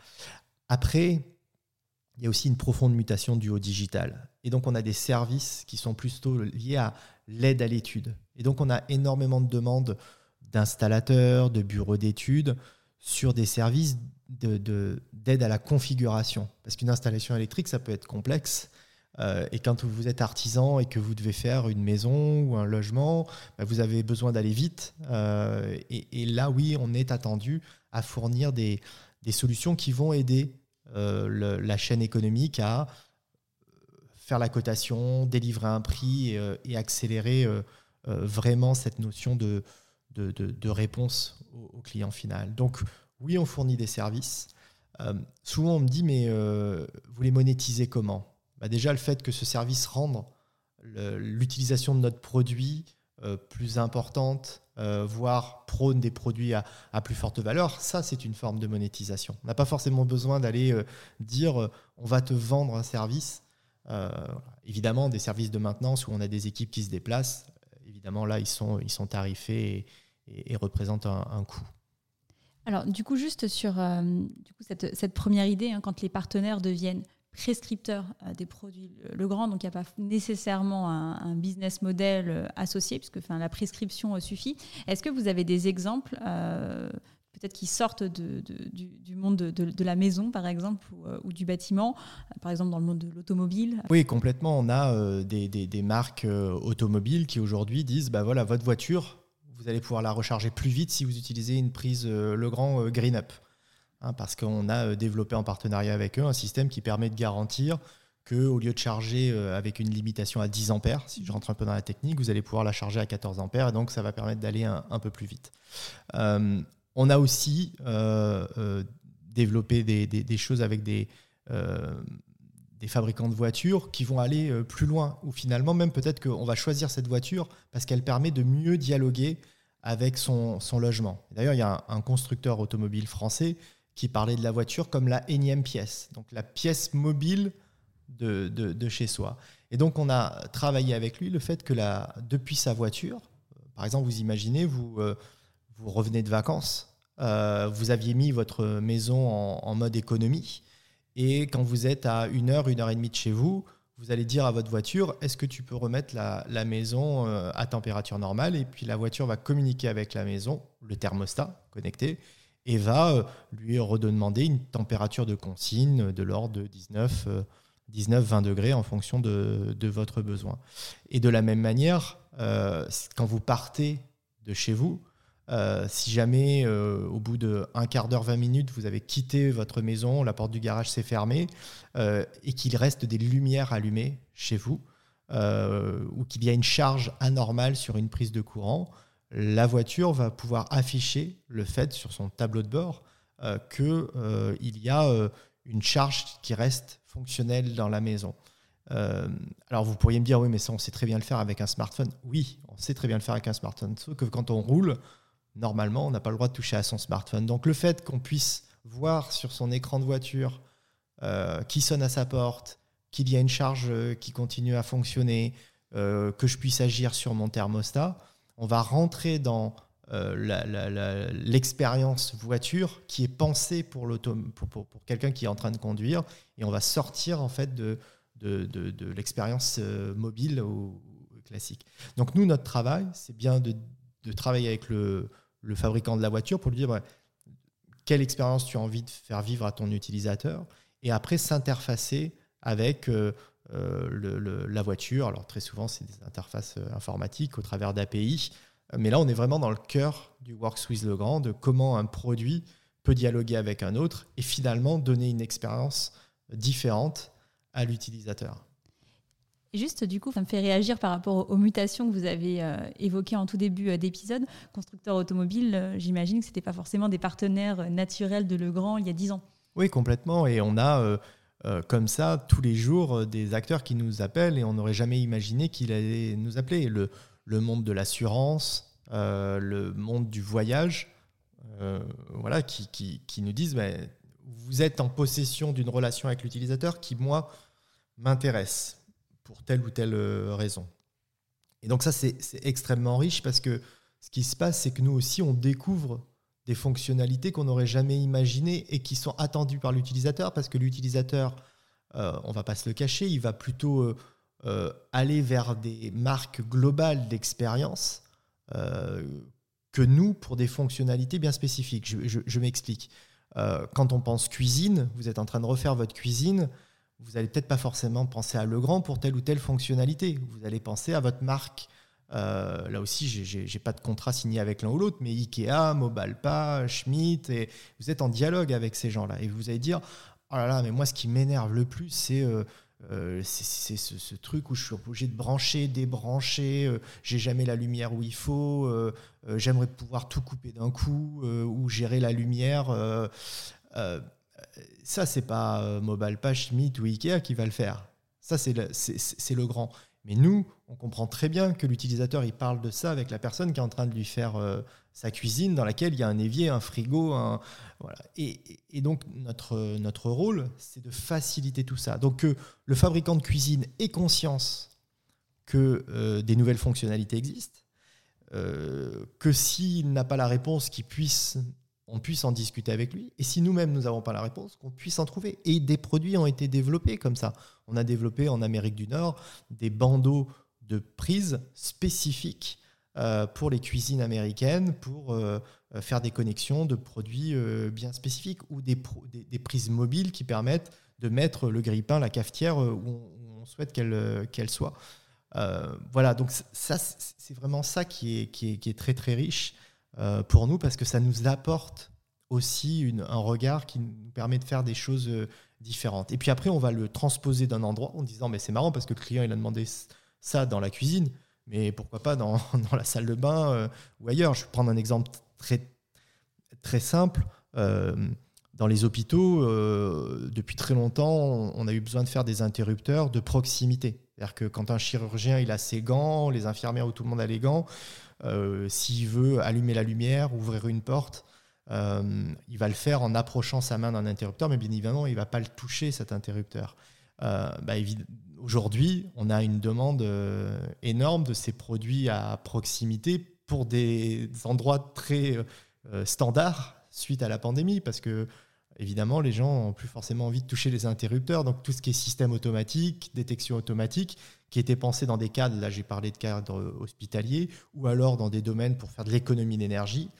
Après, il y a aussi une profonde mutation du haut digital. Et donc on a des services qui sont plutôt liés à l'aide à l'étude. Et donc on a énormément de demandes d'installateurs, de bureaux d'études sur des services d'aide de, à la configuration. Parce qu'une installation électrique, ça peut être complexe. Euh, et quand vous êtes artisan et que vous devez faire une maison ou un logement, bah, vous avez besoin d'aller vite. Euh, et, là, oui, on est attendu à fournir des, des solutions qui vont aider euh, la chaîne économique à faire la cotation, délivrer un prix et, accélérer vraiment cette notion de, de, de réponse au, client final. Donc, oui, on fournit des services. Euh, souvent, on me dit, mais euh, vous les monétisez comment? Bah, Déjà, le fait que ce service rende l'utilisation de notre produit euh, plus importante, voire prône des produits à, plus forte valeur, ça, c'est une forme de monétisation. On n'a pas forcément besoin d'aller dire, on va te vendre un service. Évidemment, des services de maintenance où on a des équipes qui se déplacent, évidemment, là, ils sont, ils sont tarifés et, représentent un coût. Alors, du coup, juste sur euh, du coup, cette, cette, première idée, hein, quand les partenaires deviennent prescripteurs euh, des produits Legrand, donc il n'y a pas nécessairement un, business model euh, associé, puisque la prescription suffit. Est-ce que vous avez des exemples peut-être qui sortent du, monde de, la maison, par exemple, ou, du bâtiment, par exemple dans le monde de l'automobile Oui, complètement. On a des, des, marques automobiles qui aujourd'hui disent, bah voilà, votre voiture, vous allez pouvoir la recharger plus vite si vous utilisez une prise euh, Legrand euh, Green Up. Hein, parce qu'on a euh, développé en partenariat avec eux un système qui permet de garantir qu'au lieu de charger avec une limitation à 10 ampères, si je rentre un peu dans la technique, vous allez pouvoir la charger à 14 ampères et donc ça va permettre d'aller un, peu plus vite. On a aussi développé des, choses avec des, des fabricants de voitures qui vont aller euh, plus loin, ou finalement même peut-être qu'on va choisir cette voiture parce qu'elle permet de mieux dialoguer avec son, logement. D'ailleurs, il y a un, constructeur automobile français qui parlait de la voiture comme la énième pièce, donc la pièce mobile de, chez soi. Et donc on a travaillé avec lui le fait que depuis sa voiture, euh, par exemple, vous imaginez, vous, euh, vous revenez de vacances, vous aviez mis votre maison en mode économie, et quand vous êtes à une heure, une heure et demie de chez vous, vous allez dire à votre voiture, est-ce que tu peux remettre la, maison euh, à température normale? Et puis la voiture va communiquer avec la maison, le thermostat connecté, et va euh, lui redemander une température de consigne de l'ordre de 19, 19, 20 degrés en fonction de, votre besoin. Et de la même manière, euh, quand vous partez de chez vous, euh, si jamais, euh, au bout d'un quart d'heure, 20 minutes, vous avez quitté votre maison, la porte du garage s'est fermée, euh, et qu'il reste des lumières allumées chez vous, ou qu'il y a une charge anormale sur une prise de courant, la voiture va pouvoir afficher le fait sur son tableau de bord qu'il y a une charge qui reste fonctionnelle dans la maison. alors vous pourriez me dire, oui, mais ça, on sait très bien le faire avec un smartphone. Oui, on sait très bien le faire avec un smartphone. Sauf que quand on roule, normalement, on n'a pas le droit de toucher à son smartphone. Donc le fait qu'on puisse voir sur son écran de voiture euh, qui sonne à sa porte, qu'il y a une charge euh, qui continue à fonctionner, euh, que je puisse agir sur mon thermostat, on va rentrer dans l'expérience voiture qui est pensée pour, pour, pour, quelqu'un qui est en train de conduire et on va sortir en fait de, de, de, l'expérience mobile ou classique. Donc nous, notre travail, c'est bien de travailler avec le, le fabricant de la voiture pour lui dire quelle expérience tu as envie de faire vivre à ton utilisateur et après s'interfacer avec euh, euh, la voiture. Alors très souvent, c'est des interfaces euh, informatiques au travers d'API. Mais là, on est vraiment dans le cœur du Works with Legrand, de comment un produit peut dialoguer avec un autre et finalement donner une expérience différente à l'utilisateur. Juste, du coup, ça me fait réagir par rapport aux mutations que vous avez euh, évoquées en tout début euh, d'épisode. Constructeur automobile, euh, j'imagine que ce n'était pas forcément des partenaires naturels de Legrand il y a 10 ans. Oui, complètement. Et on a comme ça tous les jours des acteurs qui nous appellent et on n'aurait jamais imaginé qu'il allait nous appeler. Le, monde de l'assurance, le monde du voyage, voilà, qui, nous disent bah, vous êtes en possession d'une relation avec l'utilisateur qui, moi, m'intéresse pour telle ou telle euh, raison. Et donc ça, c'est extrêmement riche parce que ce qui se passe, c'est que nous aussi, on découvre des fonctionnalités qu'on n'aurait jamais imaginées et qui sont attendues par l'utilisateur parce que l'utilisateur, euh, on va pas se le cacher, il va plutôt euh, aller vers des marques globales d'expérience que nous pour des fonctionnalités bien spécifiques. je m'explique. quand on pense cuisine, vous êtes en train de refaire votre cuisine, vous n'allez peut-être pas forcément penser à Legrand pour telle ou telle fonctionnalité. Vous allez penser à votre marque. Euh, là aussi, je n'ai pas de contrat signé avec l'un ou l'autre, mais Ikea, Mobalpa, Schmidt, et vous êtes en dialogue avec ces gens-là. Et vous allez dire, oh là là, mais moi, ce qui m'énerve le plus, c'est euh, euh, ce, ce, truc où je suis obligé de brancher, débrancher, j'ai jamais la lumière où il faut, j'aimerais pouvoir tout couper d'un coup, ou gérer la lumière ça, c'est pas euh, Mobile Schmidt ou Ikea qui va le faire. Ça, c'est le, le, grand. Mais nous, on comprend très bien que l'utilisateur, il parle de ça avec la personne qui est en train de lui faire euh, sa cuisine, dans laquelle il y a un évier, un frigo. Voilà. et, donc, notre, notre rôle, c'est de faciliter tout ça. Donc, que le fabricant de cuisine ait conscience que euh, des nouvelles fonctionnalités existent, que s'il n'a pas la réponse, qu'il puisse on puisse en discuter avec lui. Et si nous-mêmes, nous n'avons pas la réponse, qu'on puisse en trouver. Et des produits ont été développés comme ça. On a développé en Amérique du Nord des bandeaux de prise spécifiques euh, pour les cuisines américaines, pour euh, faire des connexions de produits euh, bien spécifiques, ou des, des, prises mobiles qui permettent de mettre le grille-pain, la cafetière où on, souhaite qu'elle soit. voilà, donc ça, c'est vraiment ça qui est, qui est, qui est très très riche. Euh, pour nous parce que ça nous apporte aussi un regard qui nous permet de faire des choses euh, différentes. Et puis après, on va le transposer d'un endroit en disant mais c'est marrant parce que le client il a demandé ça dans la cuisine, mais pourquoi pas dans, la salle de bain euh, ou ailleurs. Je vais prendre un exemple très, très simple. dans les hôpitaux, depuis très longtemps, on a eu besoin de faire des interrupteurs de proximité. C'est-à-dire que quand un chirurgien il a ses gants, les infirmières ou tout le monde a les gants, s'il veut allumer la lumière, ouvrir une porte, euh, il va le faire en approchant sa main d'un interrupteur, mais bien évidemment, il ne va pas le toucher, cet interrupteur. Euh, bah, aujourd'hui, on a une demande énorme de ces produits à proximité pour des endroits très standards suite à la pandémie, parce que évidemment, les gens n'ont plus forcément envie de toucher les interrupteurs. Donc, tout ce qui est système automatique, détection automatique, qui était pensé dans des cadres, là j'ai parlé de cadres hospitaliers, ou alors dans des domaines pour faire de l'économie d'énergie,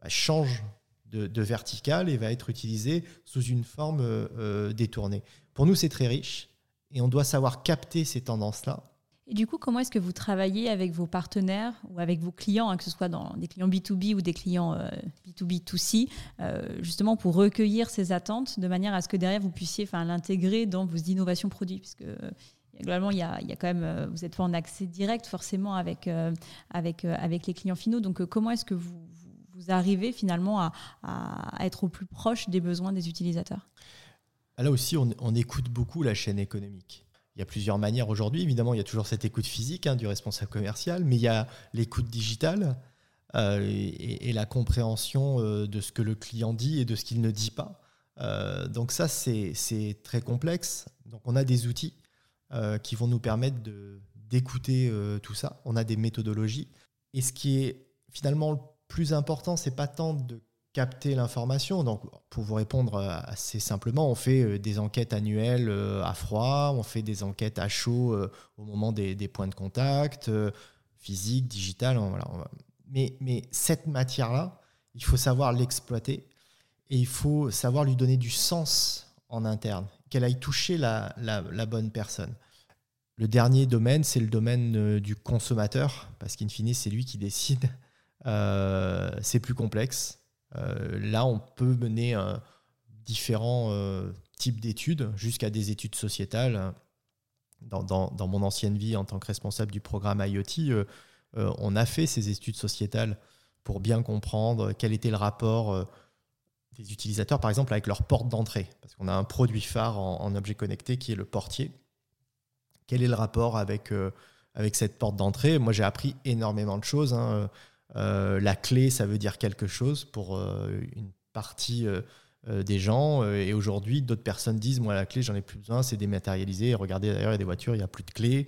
bah, change de, verticale et va être utilisé sous une forme euh, euh, détournée. Pour nous, c'est très riche et on doit savoir capter ces tendances-là. Et du coup, comment est-ce que vous travaillez avec vos partenaires ou avec vos clients, hein, que ce soit dans des clients B2B ou des clients B2B2C, euh, justement pour recueillir ces attentes de manière à ce que derrière vous puissiez l'intégrer dans vos innovations produits? Puisque globalement, il y, a, euh, vous n'êtes pas en accès direct forcément avec, euh, euh, les clients finaux. Donc, comment est-ce que vous, arrivez finalement à, être au plus proche des besoins des utilisateurs? Là aussi, on, écoute beaucoup la chaîne économique. Il y a plusieurs manières aujourd'hui. Évidemment, il y a toujours cette écoute physique hein, du responsable commercial, mais il y a l'écoute digitale et, la compréhension de ce que le client dit et de ce qu'il ne dit pas. donc ça, c'est très complexe. Donc on a des outils euh, qui vont nous permettre d'écouter euh, tout ça. On a des méthodologies. Et ce qui est finalement le plus important, c'est pas tant de capter l'information. Donc, pour vous répondre euh, assez simplement, on fait des enquêtes annuelles à froid, on fait des enquêtes à chaud au moment des, points de contact, physique, digital. Mais, mais cette matière-là, il faut savoir l'exploiter et il faut savoir lui donner du sens en interne qu'elle aille toucher la, bonne personne. Le dernier domaine, c'est le domaine euh, du consommateur, parce qu'in fine, c'est lui qui décide. Euh, c'est plus complexe. Euh, là, on peut mener différents types d'études, jusqu'à des études sociétales. dans, mon ancienne vie en tant que responsable du programme IoT, on a fait ces études sociétales pour bien comprendre quel était le rapport des utilisateurs, par exemple, avec leur porte d'entrée. Parce qu'on a un produit phare en, objet connecté qui est le portier. Quel est le rapport avec, euh, avec cette porte d'entrée? Moi, j'ai appris énormément de choses. Hein. Euh, la clé, ça veut dire quelque chose pour euh, une partie des gens. Et aujourd'hui, d'autres personnes disent, moi, la clé, j'en ai plus besoin, c'est dématérialisé. Regardez, d'ailleurs, il y a des voitures, il n'y a plus de clé.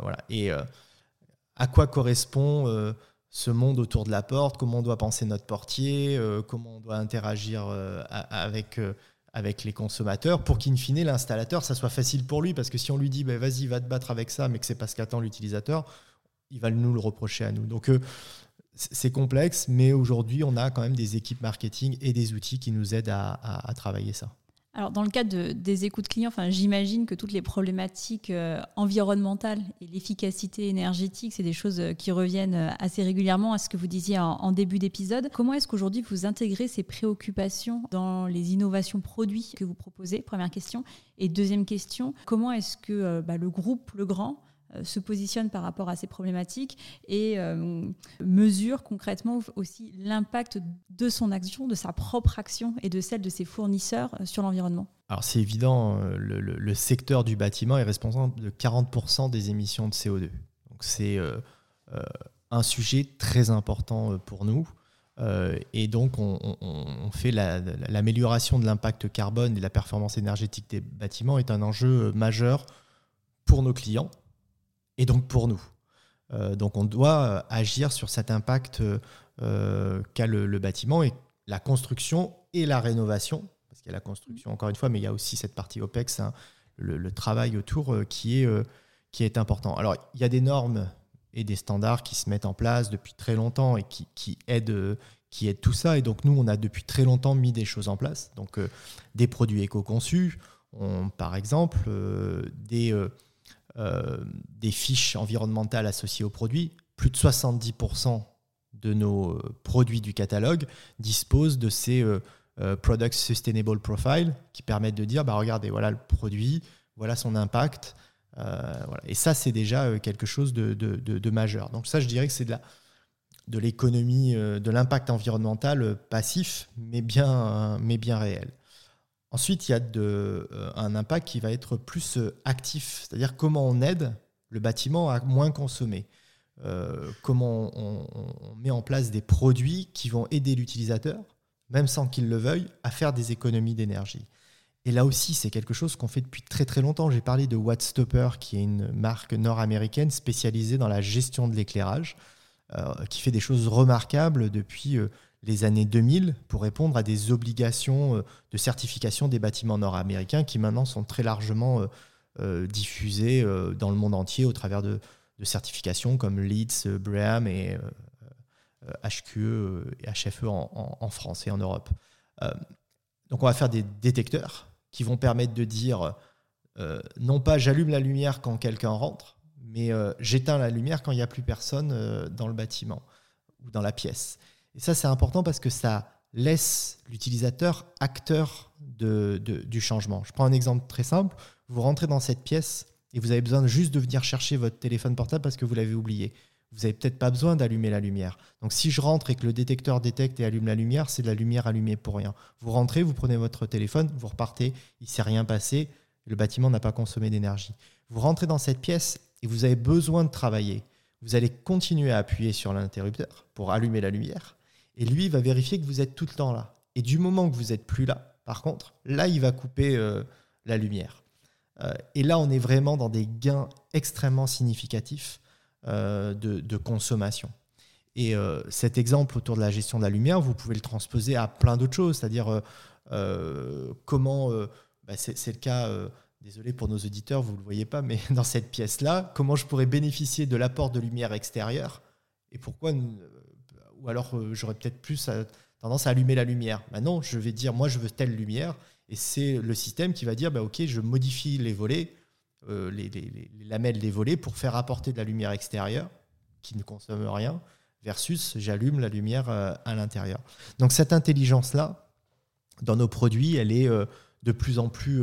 voilà. Et à quoi correspond ce monde autour de la porte, comment on doit penser notre portier, euh, comment on doit interagir euh, avec, euh, avec les consommateurs pour qu'in fine l'installateur, ça soit facile pour lui. Parce que si on lui dit bah, vas-y, va te battre avec ça, mais que c'est pas ce qu'attend l'utilisateur, il va nous le reprocher à nous. Donc c'est complexe, mais aujourd'hui, on a quand même des équipes marketing et des outils qui nous aident à travailler ça. Alors, dans le cadre des écoutes clients, enfin, j'imagine que toutes les problématiques euh, environnementales et l'efficacité énergétique, c'est des choses euh, qui reviennent euh, assez régulièrement à ce que vous disiez en, début d'épisode. Comment est-ce qu'aujourd'hui vous intégrez ces préoccupations dans les innovations produits que vous proposez? Première question. Et deuxième question, comment est-ce que bah, le groupe Le Grand se positionne par rapport à ces problématiques et euh, mesure concrètement aussi l'impact de son action, de sa propre action et de celle de ses fournisseurs euh, sur l'environnement Alors c'est évident, le, secteur du bâtiment est responsable de 40% des émissions de CO2. Donc c'est un sujet très important pour nous. et donc, on, fait l'amélioration de l'impact carbone et la performance énergétique des bâtiments est un enjeu majeur pour nos clients, et donc pour nous. Euh, donc on doit euh, agir sur cet impact euh, qu'a le, bâtiment et la construction et la rénovation, parce qu'il y a la construction encore une fois, mais il y a aussi cette partie OPEX, hein, le, travail autour qui, est, qui est important. Alors il y a des normes et des standards qui se mettent en place depuis très longtemps et qui, aident qui aident tout ça. Et donc nous, on a depuis très longtemps mis des choses en place. Donc des produits éco-conçus, par exemple, des euh, des fiches environnementales associées aux produits. Plus de 70% de nos euh, produits du catalogue disposent de ces euh, Product Sustainable Profile qui permettent de dire, bah, regardez, voilà le produit, voilà son impact. Et ça, c'est déjà quelque chose de, majeur. Donc ça, je dirais que c'est de de l'économie, de l'impact environnemental passif, mais bien, mais bien réel. Ensuite, il y a euh, un impact qui va être plus euh, actif, c'est-à-dire comment on aide le bâtiment à moins consommer. Euh, comment on, met en place des produits qui vont aider l'utilisateur, même sans qu'il le veuille, à faire des économies d'énergie. Et là aussi, c'est quelque chose qu'on fait depuis très très longtemps. J'ai parlé de Wattstopper, qui est une marque nord-américaine spécialisée dans la gestion de l'éclairage, qui fait des choses remarquables depuis les années 2000 pour répondre à des obligations euh, de certification des bâtiments nord-américains qui maintenant sont très largement euh, euh, diffusées dans le monde entier au travers de, certifications comme LEEDS, BREEAM et HQE et HFE en, France et en Europe. donc on va faire des détecteurs qui vont permettre de dire non pas j'allume la lumière quand quelqu'un rentre, mais j'éteins la lumière quand il n'y a plus personne dans le bâtiment ou dans la pièce. Et ça, c'est important parce que ça laisse l'utilisateur acteur du changement. Je prends un exemple très simple. Vous rentrez dans cette pièce et vous avez besoin juste de venir chercher votre téléphone portable parce que vous l'avez oublié. Vous n'avez peut-être pas besoin d'allumer la lumière. Donc si je rentre et que le détecteur détecte et allume la lumière, c'est de la lumière allumée pour rien. Vous rentrez, vous prenez votre téléphone, vous repartez, il ne s'est rien passé, le bâtiment n'a pas consommé d'énergie. Vous rentrez dans cette pièce et vous avez besoin de travailler. Vous allez continuer à appuyer sur l'interrupteur pour allumer la lumière et lui, il va vérifier que vous êtes tout le temps là. Et du moment que vous n'êtes plus là, par contre, là, il va couper euh, la lumière. Euh, et là, on est vraiment dans des gains extrêmement significatifs euh, de, consommation. Et cet exemple autour de la gestion de la lumière, vous pouvez le transposer à plein d'autres choses, c'est-à-dire comment, bah, c'est le cas, désolé pour nos auditeurs, vous ne le voyez pas, mais dans cette pièce-là, comment je pourrais bénéficier de l'apport de lumière extérieure et pourquoi ou alors euh, j'aurais peut-être plus tendance à allumer la lumière. Maintenant, je vais dire, moi, je veux telle lumière, et c'est le système qui va dire, bah, ok, je modifie les volets, euh, les, lamelles des volets pour faire apporter de la lumière extérieure qui ne consomme rien, versus j'allume la lumière euh, à l'intérieur. Donc cette intelligence-là, dans nos produits, elle est de plus en plus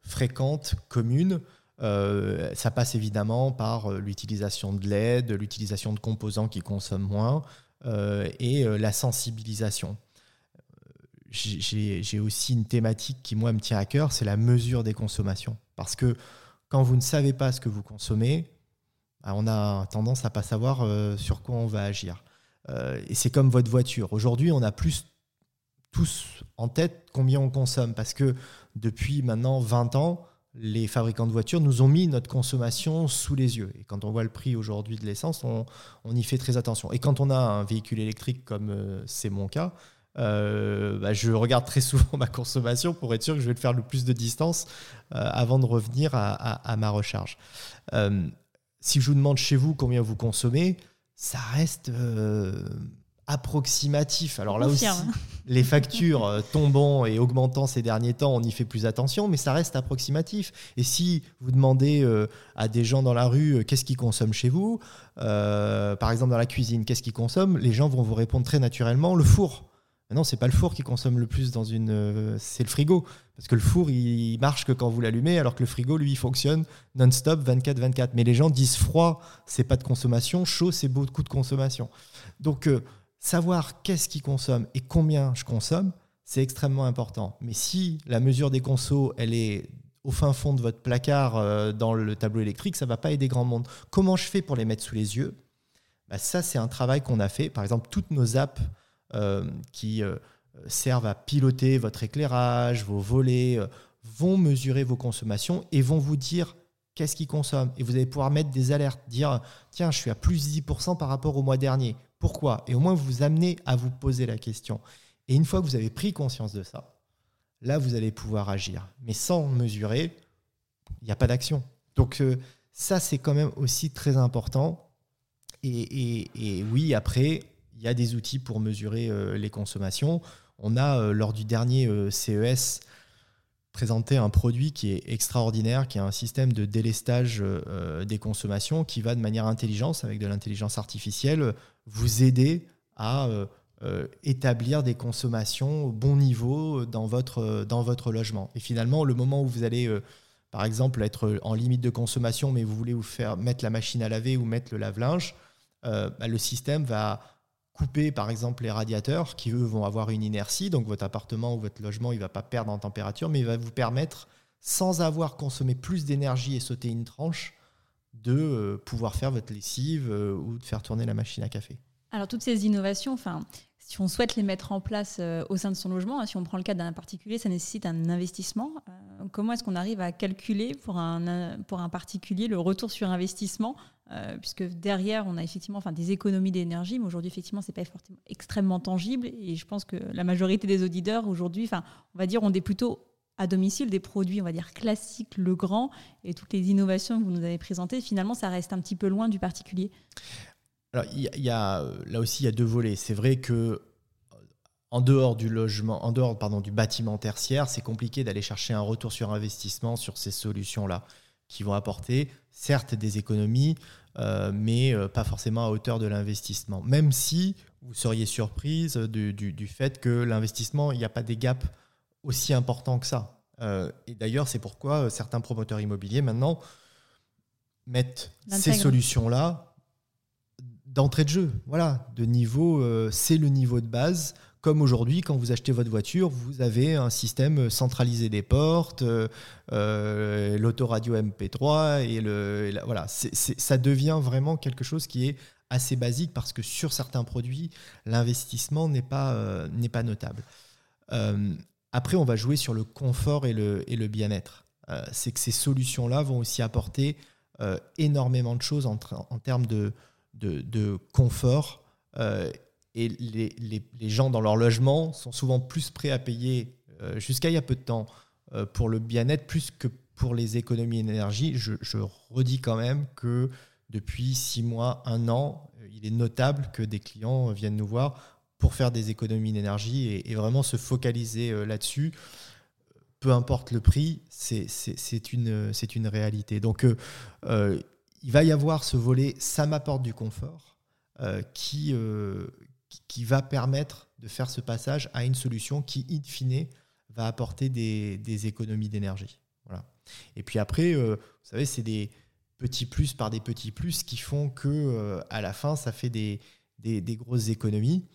fréquente, commune. ça passe évidemment par l'utilisation de l'aide, l'utilisation de composants qui consomment moins et la sensibilisation. J'ai aussi une thématique qui, moi, me tient à cœur, c'est la mesure des consommations. Parce que quand vous ne savez pas ce que vous consommez, bah, on a tendance à pas savoir euh, sur quoi on va agir. Euh, et c'est comme votre voiture. Aujourd'hui, on a plus tous en tête combien on consomme parce que depuis maintenant 20 ans, les fabricants de voitures nous ont mis notre consommation sous les yeux. Et quand on voit le prix aujourd'hui de l'essence, on, y fait très attention. Et quand on a un véhicule électrique comme euh, c'est mon cas, euh, bah, je regarde très souvent ma consommation pour être sûr que je vais le faire le plus de distance euh, avant de revenir à, ma recharge. Si je vous demande chez vous combien vous consommez, ça reste approximatif. Alors là aussi, les factures tombant et augmentant ces derniers temps, on y fait plus attention, mais ça reste approximatif. Et si vous demandez à des gens dans la rue qu'est-ce qu'ils consomment chez vous, par exemple dans la cuisine, qu'est-ce qu'ils consomment, les gens vont vous répondre très naturellement le four. Non, c'est pas le four qui consomme le plus dans une. Euh, c'est le frigo. Parce que le four, il marche que quand vous l'allumez, alors que le frigo, lui, il fonctionne non-stop 24-24. Mais les gens disent froid, c'est pas de consommation, chaud, c'est beaucoup de consommation. Donc, euh, savoir qu'est-ce qui consomme et combien je consomme, c'est extrêmement important. Mais si la mesure des consos, elle est au fin fond de votre placard euh, dans le tableau électrique, ça va pas aider grand monde. Comment je fais pour les mettre sous les yeux? Bah, Ça, c'est un travail qu'on a fait. Par exemple, toutes nos apps euh, qui euh, servent à piloter votre éclairage, vos volets, vont mesurer vos consommations et vont vous dire qu'est-ce qu'ils consomment. Et vous allez pouvoir mettre des alertes, dire tiens, je suis à plus 10% par rapport au mois dernier. Pourquoi? Et au moins vous vous amenez à vous poser la question. Et une fois que vous avez pris conscience de ça, là, vous allez pouvoir agir. Mais sans mesurer, il n'y a pas d'action. Donc ça, c'est quand même aussi très important. Et, oui, après, il y a des outils pour mesurer euh, les consommations. On a, euh, lors du dernier euh, CES, présenté un produit qui est extraordinaire, qui est un système de délestage des consommations qui va de manière intelligente, avec de l'intelligence artificielle, vous aider à établir des consommations au bon niveau dans votre, dans votre logement. Et finalement, le moment où vous allez, par exemple, être en limite de consommation, mais vous voulez vous faire mettre la machine à laver ou mettre le lave-linge, bah, le système va couper par exemple les radiateurs qui eux vont avoir une inertie, donc votre appartement ou votre logement il va pas perdre en température, mais il va vous permettre sans avoir consommé plus d'énergie et sauter une tranche de euh, pouvoir faire votre lessive euh, ou de faire tourner la machine à café. Alors toutes ces innovations, enfin si on souhaite les mettre en place euh, au sein de son logement, hein, si on prend le cas d'un particulier, ça nécessite un investissement. comment est-ce qu'on arrive à calculer pour un, pour un particulier le retour sur investissement puisque derrière, on a effectivement enfin, des économies d'énergie, mais aujourd'hui, effectivement, ce n'est pas extrêmement tangible. Et je pense que la majorité des auditeurs, aujourd'hui, enfin, on va dire, ont des plutôt à domicile des produits, on va dire, classiques, le grand, et toutes les innovations que vous nous avez présentées, finalement, ça reste un petit peu loin du particulier. Alors, a, là aussi, il y a deux volets. C'est vrai que en dehors du logement, en dehors pardon, du bâtiment tertiaire, c'est compliqué d'aller chercher un retour sur investissement sur ces solutions-là qui vont apporter certes des économies, euh, mais euh, pas forcément à hauteur de l'investissement. Même si vous seriez surprise du, fait que l'investissement, il n'y a pas des gaps aussi importants que ça. Euh, et d'ailleurs, c'est pourquoi certains promoteurs immobiliers maintenant mettent ces solutions-là d'entrée de jeu. Voilà, de niveau, c'est le niveau de base comme aujourd'hui, quand vous achetez votre voiture, vous avez un système centralisé des portes, euh, euh, l'autoradio MP3 et le voilà, ça devient vraiment quelque chose qui est assez basique parce que sur certains produits, l'investissement n'est pas euh, n'est pas notable. Après, on va jouer sur le confort et le, bien-être. C'est que ces solutions-là vont aussi apporter énormément de choses en, termes de, confort et les, gens dans leur logement sont souvent plus prêts à payer, euh, jusqu'à il y a peu de temps, euh, pour le bien-être plus que pour les économies d'énergie. Je, je, redis quand même que depuis six mois, un an, euh, il est notable que des clients viennent nous voir pour faire des économies d'énergie et, vraiment se focaliser là-dessus. Peu importe le prix, c'est une, une réalité. Donc, il va y avoir ce volet, ça m'apporte du confort, qui, qui va permettre de faire ce passage à une solution qui, in fine, va apporter des, économies d'énergie. Voilà. Et puis après, vous savez, c'est des petits plus par des petits plus qui font que à la fin, ça fait des, des, des grosses économies.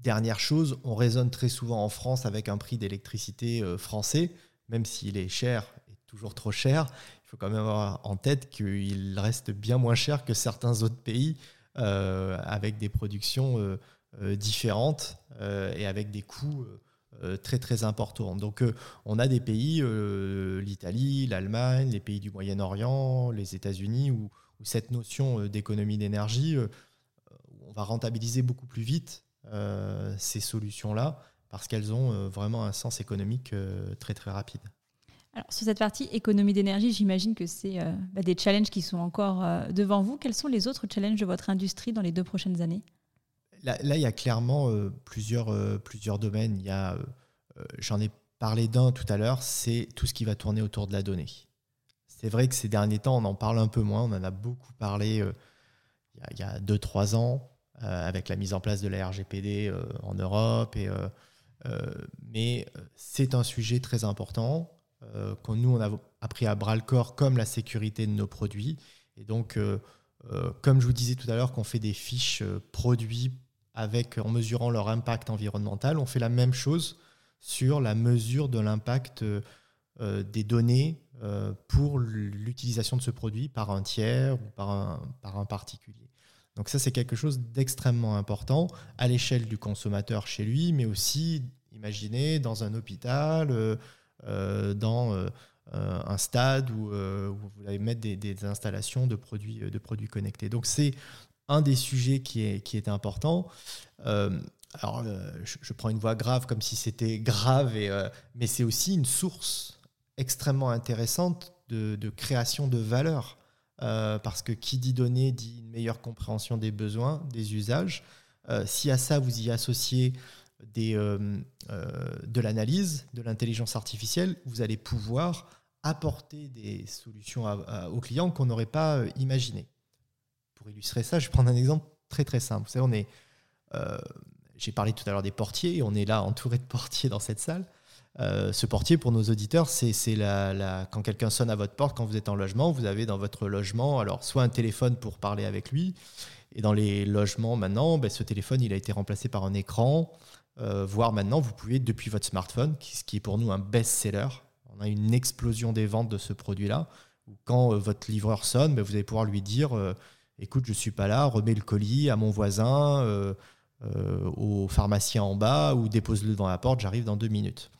Dernière chose, on raisonne très souvent en France avec un prix d'électricité français, même s'il est cher et toujours trop cher. Il faut quand même avoir en tête qu'il reste bien moins cher que certains autres pays euh, avec des productions euh, euh, différentes et avec des coûts très très importants. Donc on a des pays, l'Italie, l'Allemagne, les pays du Moyen-Orient, les États-Unis, où, cette notion d'économie d'énergie, on va rentabiliser beaucoup plus vite ces solutions-là parce qu'elles ont vraiment un sens économique très très rapide. Alors, sur cette partie économie d'énergie, j'imagine que c'est euh, bah, des challenges qui sont encore euh, devant vous. Quels sont les autres challenges de votre industrie dans les deux prochaines années? Là, il y a clairement euh, plusieurs, plusieurs domaines. Il y a, j'en ai parlé d'un tout à l'heure, c'est tout ce qui va tourner autour de la donnée. C'est vrai que ces derniers temps, on en parle un peu moins. On en a beaucoup parlé il y a 2-3 ans avec la mise en place de la RGPD en Europe. Et, mais c'est un sujet très important euh, qu'on nous, on a appris à bras le corps, comme la sécurité de nos produits. Et donc, euh, euh, comme je vous disais tout à l'heure, qu'on fait des fiches produits avec, en mesurant leur impact environnemental, on fait la même chose sur la mesure de l'impact des données pour l'utilisation de ce produit par un tiers ou par un particulier. Donc ça, c'est quelque chose d'extrêmement important à l'échelle du consommateur chez lui, mais aussi, imaginez, dans un hôpital, euh, dans euh, un stade où, euh, vous allez mettre des, installations de produits, de produits connectés. Donc c'est un des sujets qui est, qui important. alors, je, prends une voix grave comme si c'était grave, mais c'est aussi une source extrêmement intéressante de, de création de valeur. Parce que qui dit données dit une meilleure compréhension des besoins, des usages. si à ça vous y associez euh, euh, de l'analyse, de l'intelligence artificielle, vous allez pouvoir apporter des solutions aux clients qu'on n'aurait pas euh, imaginées. Pour illustrer ça, je vais prendre un exemple très très simple. Vous savez, on est, j'ai parlé tout à l'heure des portiers, on est là entouré de portiers dans cette salle. Ce portier, pour nos auditeurs, c'est la, la, quand quelqu'un sonne à votre porte, quand vous êtes en logement, vous avez dans votre logement, alors soit un téléphone pour parler avec lui, et dans les logements maintenant, ben, ce téléphone, il a été remplacé par un écran, euh, voire maintenant, vous pouvez, depuis votre smartphone, ce qui est pour nous un best-seller, on a une explosion des ventes de ce produit-là, quand euh, votre livreur sonne, ben, vous allez pouvoir lui dire euh, écoute, je ne suis pas là, remets le colis à mon voisin, au pharmacien en bas, ou dépose-le devant la porte, j'arrive dans deux minutes.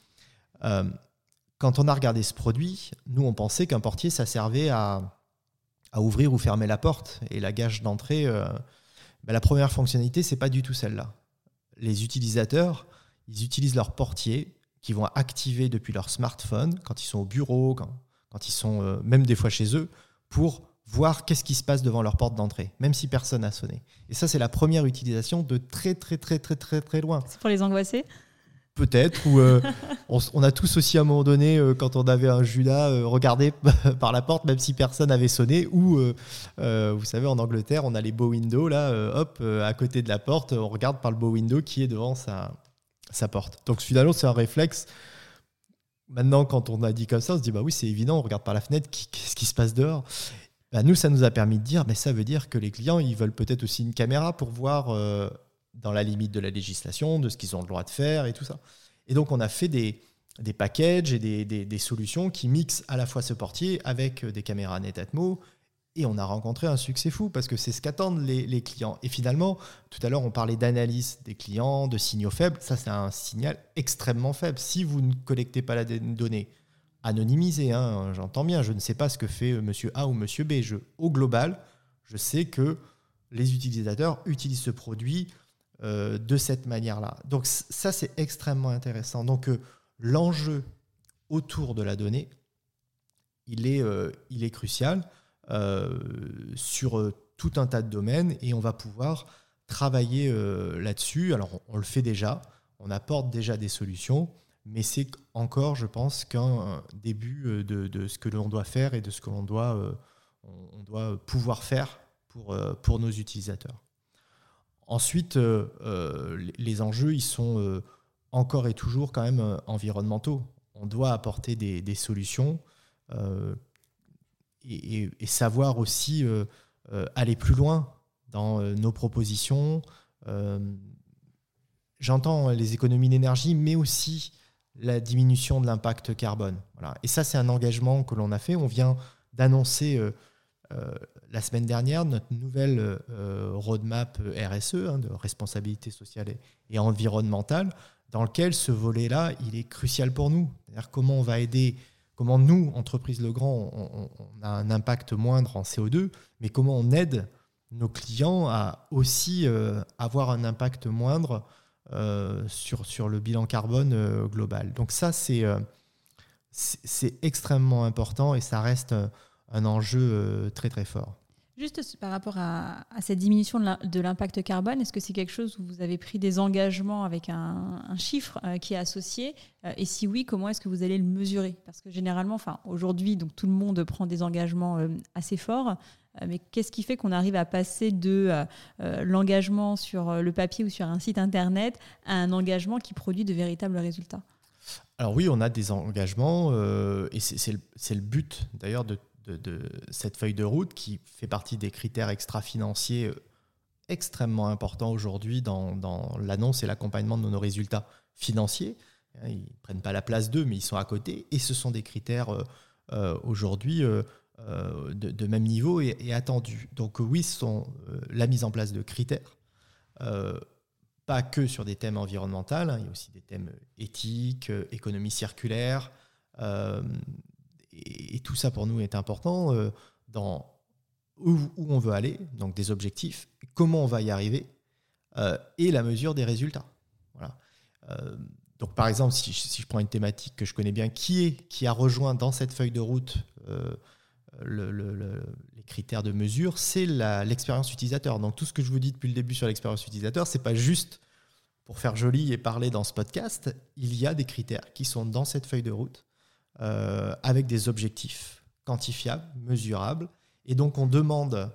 Quand on a regardé ce produit, nous, on pensait qu'un portier, ça servait à, ouvrir ou fermer la porte. Et la gage d'entrée, ben, la première fonctionnalité, c'est pas du tout celle-là les utilisateurs, ils utilisent leur portier qui vont activer depuis leur smartphone quand ils sont au bureau, quand, ils sont euh, même des fois chez eux, pour voir qu'est-ce qui se passe devant leur porte d'entrée, même si personne n'a sonné. Et ça, c'est la première utilisation de très, très, très, très, très, très loin. C'est pour les angoisser? Peut-être, ou euh, on, a tous aussi à un moment donné, euh, quand on avait un Judas, euh, regardé par la porte, même si personne n'avait sonné, ou vous savez, en Angleterre, on a les beaux windows, là, hop, à côté de la porte, on regarde par le beau window qui est devant sa, sa porte. Donc finalement, c'est un réflexe. Maintenant, quand on a dit comme ça, on se dit, bah oui, c'est évident, on regarde par la fenêtre, qu'est-ce qui se passe dehors? Bah, Nous, ça nous a permis de dire, mais ça veut dire que les clients, ils veulent peut-être aussi une caméra pour voir dans la limite de la législation, de ce qu'ils ont le droit de faire et tout ça. Et donc, on a fait des, packages et des, solutions qui mixent à la fois ce portier avec des caméras Netatmo. Et on a rencontré un succès fou parce que c'est ce qu'attendent les, clients. Et finalement, tout à l'heure, on parlait d'analyse des clients, de signaux faibles. Ça, c'est un signal extrêmement faible. Si vous ne collectez pas la donnée anonymisée, hein, j'entends bien, je ne sais pas ce que fait monsieur A ou monsieur B. Au global, je sais que les utilisateurs utilisent ce produit euh, de cette manière-là. Donc ça, c'est extrêmement intéressant. Donc euh, l'enjeu autour de la donnée, il est, euh, crucial sur tout un tas de domaines et on va pouvoir travailler là-dessus. Alors on, le fait déjà, on apporte déjà des solutions, mais c'est encore, je pense, qu'un début de, ce que l'on doit faire et de ce que l'on doit, pouvoir faire pour nos utilisateurs. Ensuite, euh, euh, les enjeux, ils sont euh, encore et toujours quand même environnementaux. on doit apporter des, solutions et, savoir aussi aller plus loin dans nos propositions. J'entends les économies d'énergie, mais aussi la diminution de l'impact carbone. Voilà. Et ça, c'est un engagement que l'on a fait. On vient d'annoncer la semaine dernière notre nouvelle euh, roadmap RSE, hein, de responsabilité sociale et, environnementale, dans lequel ce volet-là, il est crucial pour nous. C'est-à-dire comment on va aider, comment nous, entreprise Legrand, on, on a un impact moindre en CO2, mais comment on aide nos clients à aussi avoir un impact moindre euh, sur, sur le bilan carbone euh, global. Donc ça, euh, c'est c'est extrêmement important et ça reste un enjeu très très fort. Juste par rapport à, cette diminution de l'impact carbone, est-ce que c'est quelque chose où vous avez pris des engagements avec un, chiffre qui est associé Et si oui, comment est-ce que vous allez le mesurer? Parce que généralement, enfin aujourd'hui, donc tout le monde prend des engagements assez forts. Euh, mais qu'est-ce qui fait qu'on arrive à passer de euh, euh, l'engagement sur le papier ou sur un site internet à un engagement qui produit de véritables résultats? Alors oui, on a des engagements et c'est le, but d'ailleurs de, cette feuille de route qui fait partie des critères extra-financiers extrêmement importants aujourd'hui dans, l'annonce et l'accompagnement de nos résultats financiers. Ils ne prennent pas la place d'eux, mais ils sont à côté. Et ce sont des critères aujourd'hui euh, de, même niveau et, attendu. Donc oui, ce sont euh, la mise en place de critères, euh, pas que sur des thèmes environnementaux, hein, il y a aussi des thèmes éthiques, économie circulaire, et, tout ça pour nous est important dans où, on veut aller, donc des objectifs, comment on va y arriver, et la mesure des résultats. Voilà. donc par exemple, si, si, je prends une thématique que je connais bien, qui est qui a rejoint dans cette feuille de route les critères de mesure, c'est l'expérience utilisateur. Donc tout ce que je vous dis depuis le début sur l'expérience utilisateur, c'est pas juste pour faire joli et parler dans ce podcast. Il y a des critères qui sont dans cette feuille de route euh, avec des objectifs quantifiables, mesurables. Et donc on demande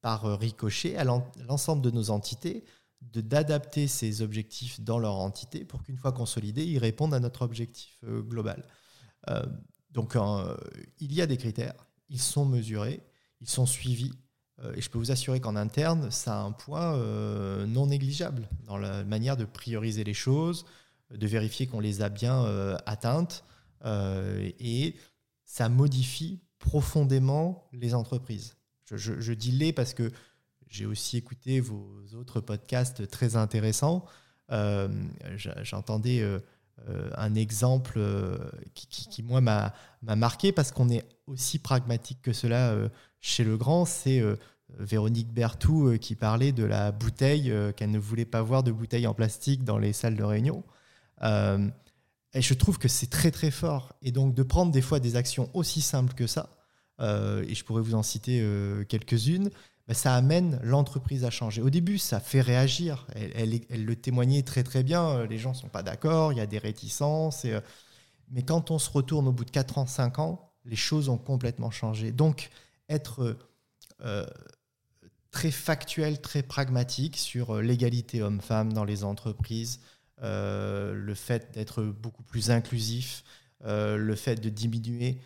par ricochet à l'ensemble de nos entités d'adapter ces objectifs dans leur entité pour qu'une fois consolidés, ils répondent à notre objectif euh, global. Euh, donc il y a des critères ils sont mesurés, ils sont suivis. Euh, et je peux vous assurer qu'en interne, ça a un poids euh, non négligeable dans la manière de prioriser les choses, de vérifier qu'on les a bien euh, atteintes. Et ça modifie profondément les entreprises. Je, dis les parce que j'ai aussi écouté vos autres podcasts très intéressants. J'entendais euh, un exemple euh, qui, moi, m'a marqué parce qu'on est aussi pragmatique que cela euh, chez Legrand. C'est Véronique Bertou qui parlait de la bouteille, qu'elle ne voulait pas voir de bouteille en plastique dans les salles de réunion. Et je trouve que c'est très très fort. Et donc de prendre des fois des actions aussi simples que ça, et je pourrais vous en citer quelques-unes, bah, ça amène l'entreprise à changer. Au début, ça fait réagir. Elle, le témoignait très très bien. Euh, les gens ne sont pas d'accord, il y a des réticences. Euh, mais quand on se retourne au bout de 4 ans, 5 ans, les choses ont complètement changé. Donc, être euh, très factuel, très pragmatique sur l'égalité homme-femme dans les entreprises, le fait d'être beaucoup plus inclusif, le fait de diminuer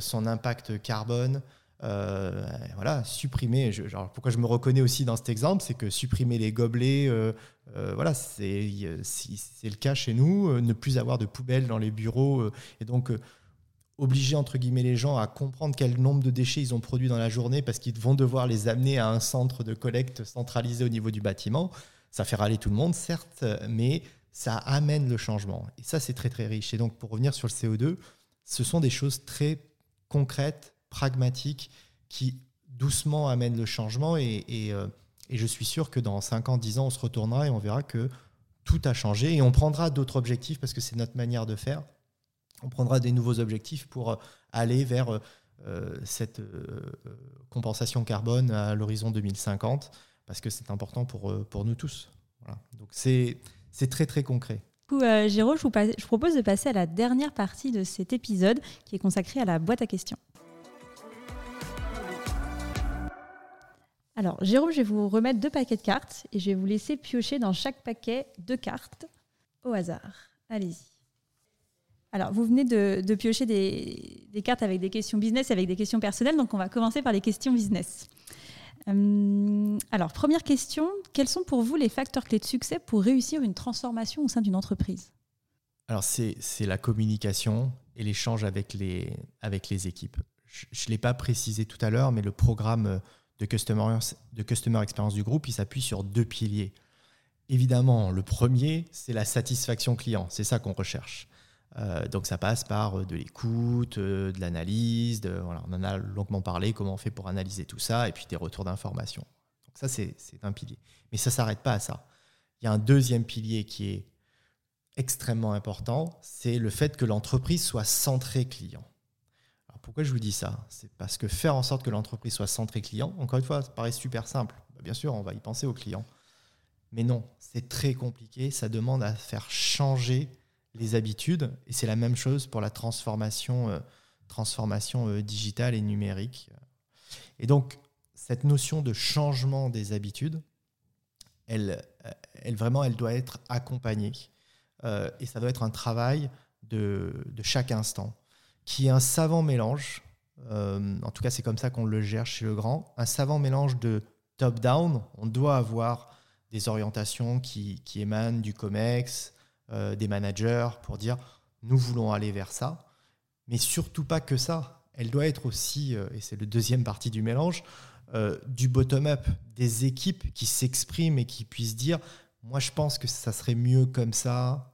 son impact carbone, euh, voilà, supprimer. pourquoi je me reconnais aussi dans cet exemple, c'est que supprimer les gobelets, euh, euh, voilà, c'est le cas chez nous. ne plus avoir de poubelles dans les bureaux et donc obliger entre guillemets les gens à comprendre quel nombre de déchets ils ont produits dans la journée parce qu'ils vont devoir les amener à un centre de collecte centralisé au niveau du bâtiment. Ça fait râler tout le monde, certes, mais ça amène le changement. Et ça, c'est très très riche. Et donc, pour revenir sur le CO2, ce sont des choses très concrètes pragmatique qui doucement amène le changement. Et, euh, et, je suis sûr que dans 5 ans, 10 ans, on se retournera et on verra que tout a changé. Et on prendra d'autres objectifs parce que c'est notre manière de faire. On prendra des nouveaux objectifs pour euh, aller vers euh, cette compensation carbone à l'horizon 2050 parce que c'est important pour, pour nous tous. Donc c'est très très concret. Du Jérôme, je vous, propose de passer à la dernière partie de cet épisode qui est consacrée à la boîte à questions. Alors, Jérôme, je vais vous remettre deux paquets de cartes et je vais vous laisser piocher dans chaque paquet deux cartes au hasard. Allez-y. Alors, vous venez de, piocher des, cartes avec des questions business et avec des questions personnelles, donc on va commencer par les questions business. Euh, alors, première question, quels sont pour vous les facteurs clés de succès pour réussir une transformation au sein d'une entreprise? Alors, c'est la communication et l'échange avec les, avec les équipes. Je ne l'ai pas précisé tout à l'heure, mais le programme de Customer, de customer Experience du groupe, il s'appuie sur deux piliers. Évidemment, le premier, c'est la satisfaction client. C'est ça qu'on recherche. Euh, donc ça passe par euh, de l'écoute, euh, de l'analyse, on en a longuement parlé, comment on fait pour analyser tout ça, et puis des retours d'informations. Donc ça, c'est un pilier. Mais ça ne s'arrête pas à ça. Il y a un deuxième pilier qui est extrêmement important, c'est le fait que l'entreprise soit centrée client. Alors pourquoi je vous dis ça? C'est parce que faire en sorte que l'entreprise soit centrée client, encore une fois, ça paraît super simple. Bah, bien sûr, on va y penser au client. Mais non, c'est très compliqué, ça demande à faire changer les habitudes. Et c'est la même chose pour la transformation, euh, transformation euh, digitale et numérique. Et donc, cette notion de changement des habitudes, elle, euh, elle vraiment, elle doit être accompagnée. et ça doit être un travail de, de, chaque instant, qui est un savant mélange. en tout cas, c'est comme ça qu'on le gère chez le grand. Un savant mélange de top-down. On doit avoir des orientations qui, qui émanent du COMEX, euh, des managers pour dire nous voulons aller vers ça, mais surtout pas que ça. Elle doit être aussi, euh, et c'est le deuxième partie du mélange, euh, du bottom-up, des équipes qui s'expriment et qui puissent dire moi je pense que ça serait mieux comme ça,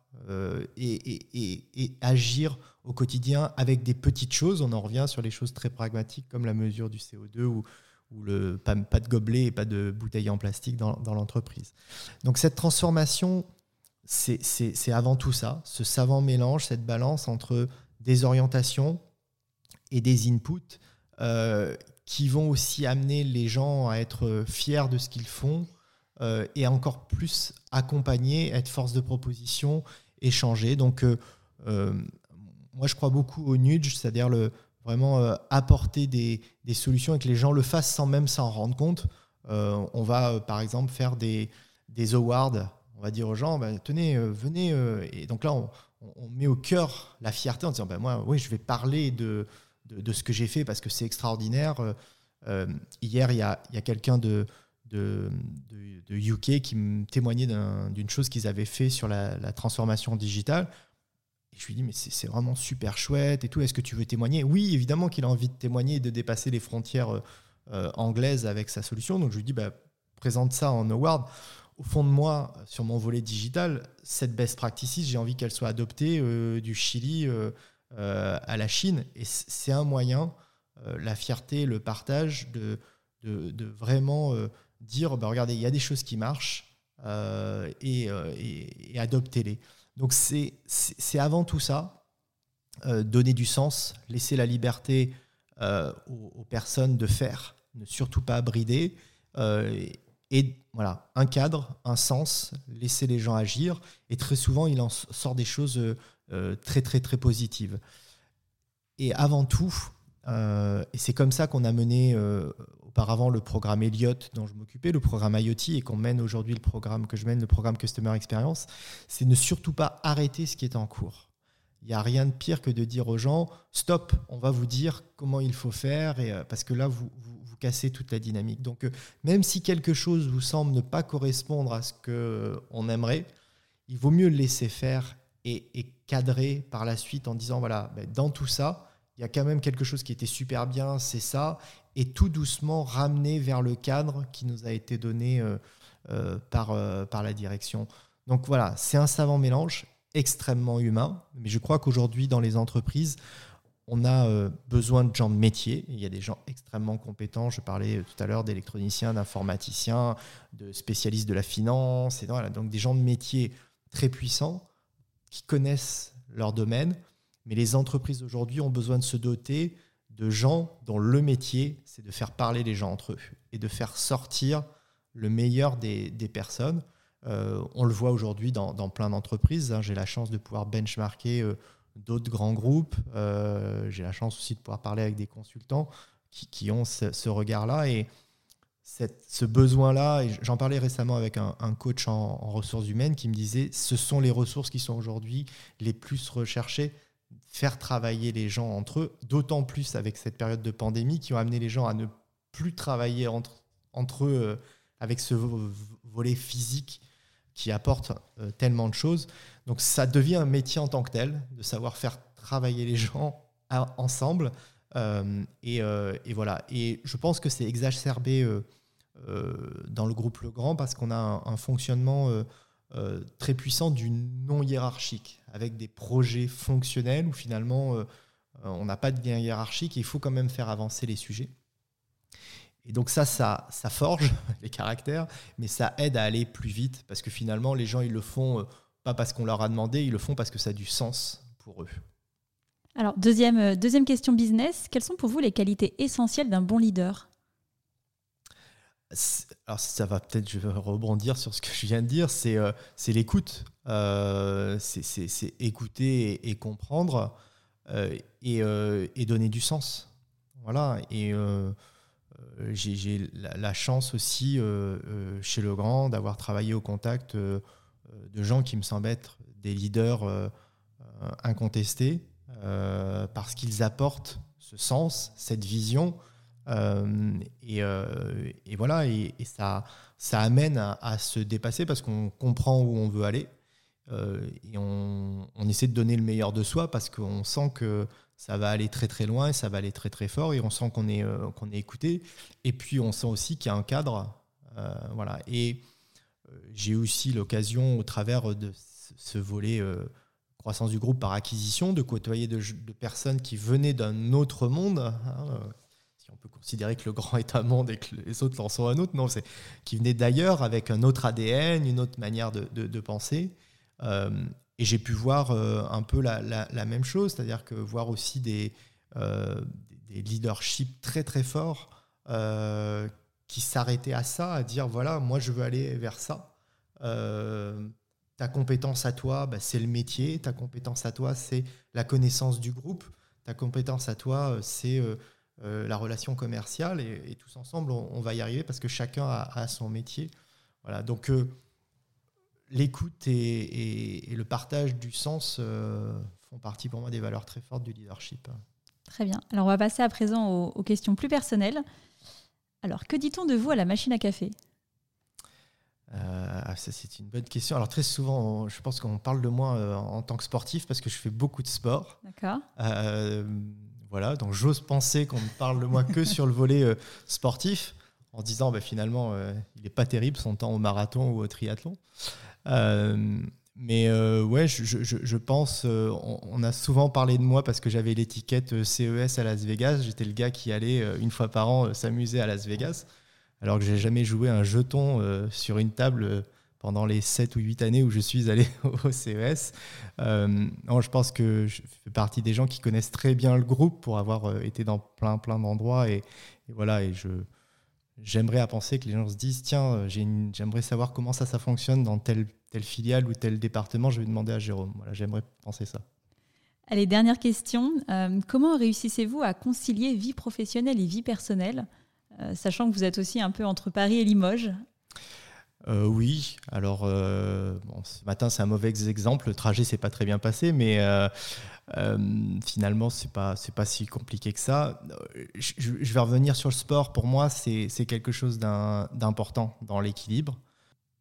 et, agir au quotidien avec des petites choses. On en revient sur les choses très pragmatiques comme la mesure du CO2 ou, le, pas, de gobelet et pas de bouteille en plastique dans, dans l'entreprise. Donc cette transformation, c'est avant tout ça, ce savant mélange, cette balance entre des orientations et des inputs euh, qui vont aussi amener les gens à être fiers de ce qu'ils font euh, et encore plus accompagner, être force de proposition, échanger. Donc, euh, moi, je crois beaucoup au nudge, c'est-à-dire le, vraiment apporter des, des, solutions et que les gens le fassent sans même s'en rendre compte. on va, par exemple, faire des, des awards on va dire aux gens, bah, tenez, euh, venez. Euh, et donc là, on, met au cœur la fierté en disant, bah, moi, oui, je vais parler de, ce que j'ai fait parce que c'est extraordinaire. Euh, hier, il y a, quelqu'un de, de, UK qui me témoignait d'une chose qu'ils avaient fait sur la, transformation digitale. Et je lui dis, mais c'est vraiment super chouette et tout. Est-ce que tu veux témoigner? Oui, évidemment qu'il a envie de témoigner et de dépasser les frontières anglaises avec sa solution. Donc je lui dis, bah, présente ça en award au fond de moi, sur mon volet digital, cette best practices, j'ai envie qu'elle soit adoptée euh, du Chili euh, euh, à la Chine. Et c'est un moyen, la fierté, le partage, de, de, vraiment dire, bah, regardez, il y a des choses qui marchent et, adoptez-les. Donc c'est avant tout ça, donner du sens, laisser la liberté aux, personnes de faire, ne surtout pas brider et voilà, un cadre, un sens, laisser les gens agir. Et très souvent, il en sort des choses euh, euh, très, très, très positives. Et avant tout, euh, et c'est comme ça qu'on a mené auparavant le programme Elliott dont je m'occupais, le programme IoT, et qu'on mène aujourd'hui le programme que je mène, le programme Customer Experience, c'est ne surtout pas arrêter ce qui est en cours. Il n'y a rien de pire que de dire aux gens, stop, on va vous dire comment il faut faire, et, parce que là, vous, casser toute la dynamique. Donc, euh, même si quelque chose vous semble ne pas correspondre à ce qu'on euh, aimerait, il vaut mieux le laisser faire et, cadrer par la suite en disant voilà, ben, dans tout ça, il y a quand même quelque chose qui était super bien, c'est ça, et tout doucement ramener vers le cadre qui nous a été donné euh, par, par la direction. Donc voilà, c'est un savant mélange extrêmement humain, mais je crois qu'aujourd'hui dans les entreprises, on a euh, besoin de gens de métier. Il y a des gens extrêmement compétents. Je parlais euh, tout à l'heure d'électroniciens, d'informaticiens, de spécialistes de la finance. Et donc des gens de métier très puissants qui connaissent leur domaine. Mais les entreprises aujourd'hui ont besoin de se doter de gens dont le métier, c'est de faire parler les gens entre eux et de faire sortir le meilleur des, personnes. Euh, on le voit aujourd'hui dans, plein d'entreprises. Hein. J'ai la chance de pouvoir benchmarker d'autres grands groupes. Euh, j'ai la chance aussi de pouvoir parler avec des consultants qui, ont ce, regard-là et ce besoin-là. J'en parlais récemment avec un, coach en, ressources humaines qui me disait ce sont les ressources qui sont aujourd'hui les plus recherchées faire travailler les gens entre eux, d'autant plus avec cette période de pandémie qui ont amené les gens à ne plus travailler entre, entre eux euh, avec ce volet physique qui apporte euh, tellement de choses. Donc ça devient un métier en tant que tel, de savoir faire travailler les gens ensemble. Euh, et, voilà. Et je pense que c'est exacerbé dans le groupe Le Grand parce qu'on a un, un fonctionnement très puissant du non hiérarchique, avec des projets fonctionnels où finalement on n'a pas de lien hiérarchique et il faut quand même faire avancer les sujets. Et donc ça, ça, ça forge les caractères, mais ça aide à aller plus vite, parce que finalement, les gens, ils le font euh, pas parce qu'on leur a demandé, ils le font parce que ça a du sens pour eux. Alors, deuxième, euh, deuxième question business, quelles sont pour vous les qualités essentielles d'un bon leader? Alors ça va peut-être, je vais rebondir sur ce que je viens de dire, c'est euh, l'écoute. c'est écouter et, comprendre et, et, donner du sens. Voilà. Et euh, j'ai la, chance aussi euh, euh, chez Legrand d'avoir travaillé au contact de gens qui me semblent être des leaders incontestés parce qu'ils apportent ce sens, cette vision. et, voilà, et, ça, amène à, se dépasser parce qu'on comprend où on veut aller. et on, essaie de donner le meilleur de soi parce qu'on sent que ça va aller très très loin et ça va aller très très fort et on sent qu'on est, euh, qu'on est écouté. Et puis on sent aussi qu'il y a un cadre. Euh, voilà. Et euh, j'ai aussi l'occasion, au travers de ce volet croissance du groupe par acquisition, de côtoyer de, personnes qui venaient d'un autre monde. Hein, si on peut considérer que le grand est un monde et que les autres en sont un autre, non, c'est qui venaient d'ailleurs avec un autre ADN, une autre manière de, de, penser. Et j'ai pu voir euh, un peu la, même chose, c'est-à-dire que voir aussi des, euh, leaderships très très forts euh, qui s'arrêtaient à ça, à dire voilà, moi je veux aller vers ça. ta compétence à toi, bah, c'est le métier. Ta compétence à toi, c'est la connaissance du groupe. Ta compétence à toi, c'est la relation commerciale. Et, tous ensemble, on, va y arriver parce que chacun a, son métier. Voilà. Donc, l'écoute et, le partage du sens euh, font partie pour moi des valeurs très fortes du leadership. Très bien. Alors on va passer à présent aux, questions plus personnelles. Alors que dit-on de vous à la machine à café? Euh, ah, ça, c'est une bonne question. Alors, très souvent, je pense qu'on parle de moi euh, en tant que sportif parce que je fais beaucoup de sport. D'accord. voilà, donc j'ose penser qu'on ne parle de moi que sur le volet sportif en disant bah, finalement, il n'est pas terrible son temps au marathon ou au triathlon. Euh, mais euh, ouais, je, pense, euh, on, a souvent parlé de moi parce que j'avais l'étiquette CES à Las Vegas. J'étais le gars qui allait une fois par an s'amuser à Las Vegas, alors que j'ai jamais joué un jeton sur une table pendant les 7 ou 8 années où je suis allé au CES. non, je pense que je fais partie des gens qui connaissent très bien le groupe pour avoir été dans plein plein d'endroits et, et, voilà et je j'aimerais à penser que les gens se disent tiens, euh, j'aimerais savoir comment ça, ça fonctionne dans telle, telle filiale ou tel département, je vais demander à Jérôme. Voilà, j'aimerais penser ça. Allez, dernière question. Euh, comment réussissez-vous à concilier vie professionnelle et vie personnelle, euh, sachant que vous êtes aussi un peu entre Paris et Limoges? Oui, alors bon, ce matin c'est un mauvais exemple, le trajet s'est pas très bien passé, mais euh, finalement, c'est pas c'est pas si compliqué que ça. Je, vais revenir sur le sport. Pour moi, c'est quelque chose d'important dans l'équilibre.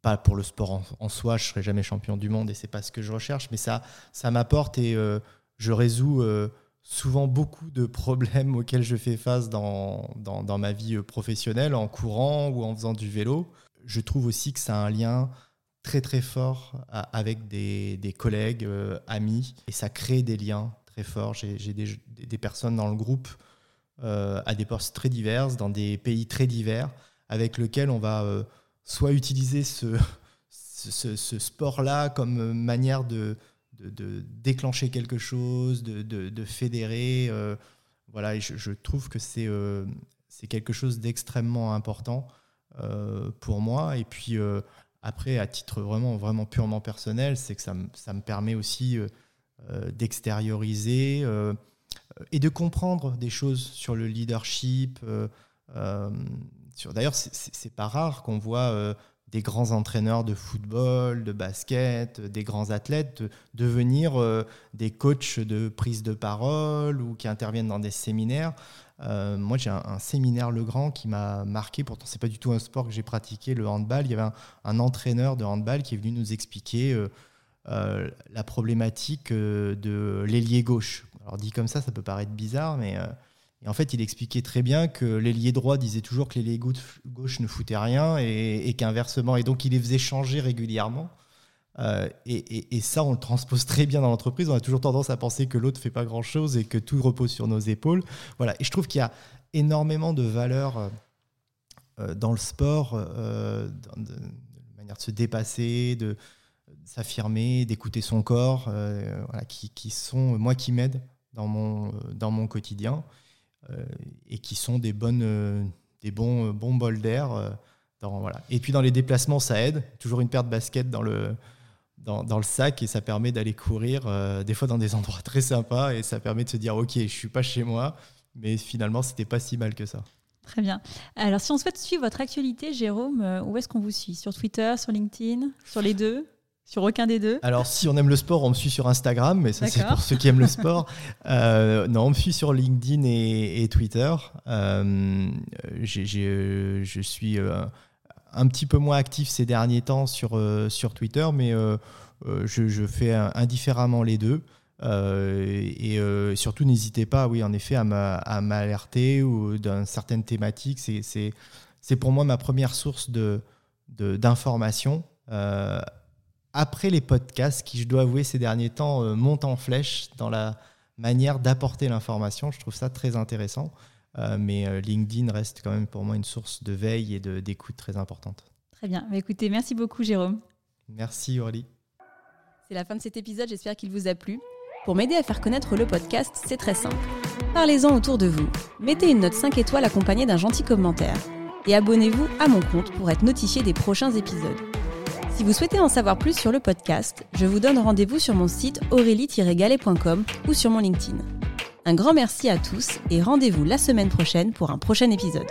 Pas pour le sport en, soi, je serai jamais champion du monde et c'est pas ce que je recherche, mais ça ça m'apporte et euh, je résous euh, souvent beaucoup de problèmes auxquels je fais face dans, dans, dans, ma vie professionnelle, en courant ou en faisant du vélo. Je trouve aussi que ça a un lien très très fort avec des, des collègues, euh, amis, et ça crée des liens très forts. J'ai des, des, personnes dans le groupe euh, à des postes très divers, dans des pays très divers, avec lesquels on va euh, soit utiliser ce, ce, sport-là comme manière de, de, de, déclencher quelque chose, de, de fédérer. voilà, et je, je, trouve que c'est c'est quelque chose d'extrêmement important pour moi. Et puis après, à titre vraiment, vraiment purement personnel, c'est que ça, ça, me permet aussi euh, euh, d'extérioriser euh, et de comprendre des choses sur le leadership. D'ailleurs, c'est pas rare qu'on voit des grands entraîneurs de football, de basket, des grands athlètes, de devenir euh, des coachs de prise de parole ou qui interviennent dans des séminaires. Euh, moi, j'ai un, séminaire Legrand qui m'a marqué. Pourtant, c'est pas du tout un sport que j'ai pratiqué, le handball. Il y avait un, entraîneur de handball qui est venu nous expliquer euh, la problématique de l'ailier gauche. Alors dit comme ça, ça peut paraître bizarre, mais en fait, il expliquait très bien que l'ailier droit disait toujours que l'ailier gauche ne foutait rien et, qu'inversement. Et donc, il les faisait changer régulièrement. Euh, et, ça, on le transpose très bien dans l'entreprise. On a toujours tendance à penser que l'autre ne fait pas grand-chose et que tout repose sur nos épaules. Voilà. Et je trouve qu'il y a énormément de valeur euh, dans le sport, euh, de, manière de se dépasser, de, s'affirmer, d'écouter son corps, voilà, qui, qui, sont, moi, qui m'aident dans mon, dans mon quotidien. Euh, et qui sont des, bonnes, euh, des bons, euh, bons bols d'air. voilà. Et puis dans les déplacements, ça aide. Toujours une paire de baskets dans le, dans, dans, le sac et ça permet d'aller courir des fois dans des endroits très sympas et ça permet de se dire ok je suis pas chez moi mais finalement c'était pas si mal que ça. Très bien. Alors si on souhaite suivre votre actualité Jérôme, où est-ce qu'on vous suit? Sur Twitter, sur LinkedIn, sur les deux? Sur aucun des deux? Alors, si on aime le sport, on me suit sur Instagram, mais ça, c'est pour ceux qui aiment le sport. Euh, non, on me suit sur LinkedIn et, Twitter. Euh, je suis euh, un petit peu moins actif ces derniers temps sur, sur Twitter, mais je, fais indifféremment les deux. et surtout, n'hésitez pas, oui, en effet, à m'alerter ou d'une certaine thématique. C'est pour moi ma première source d'information. De, après les podcasts qui, je dois avouer, ces derniers temps euh, montent en flèche dans la manière d'apporter l'information. Je trouve ça très intéressant. Euh, mais euh, LinkedIn reste quand même pour moi une source de veille et d'écoute très importante. Très bien. Bah, écoutez, merci beaucoup Jérôme. Merci Aurélie. C'est la fin de cet épisode, j'espère qu'il vous a plu. Pour m'aider à faire connaître le podcast, c'est très simple. Parlez-en autour de vous. Mettez une note 5 étoiles accompagnée d'un gentil commentaire. Et abonnez-vous à mon compte pour être notifié des prochains épisodes. Si vous souhaitez en savoir plus sur le podcast, je vous donne rendez-vous sur mon site aurélie-galet.com ou sur mon LinkedIn. Un grand merci à tous et rendez-vous la semaine prochaine pour un prochain épisode.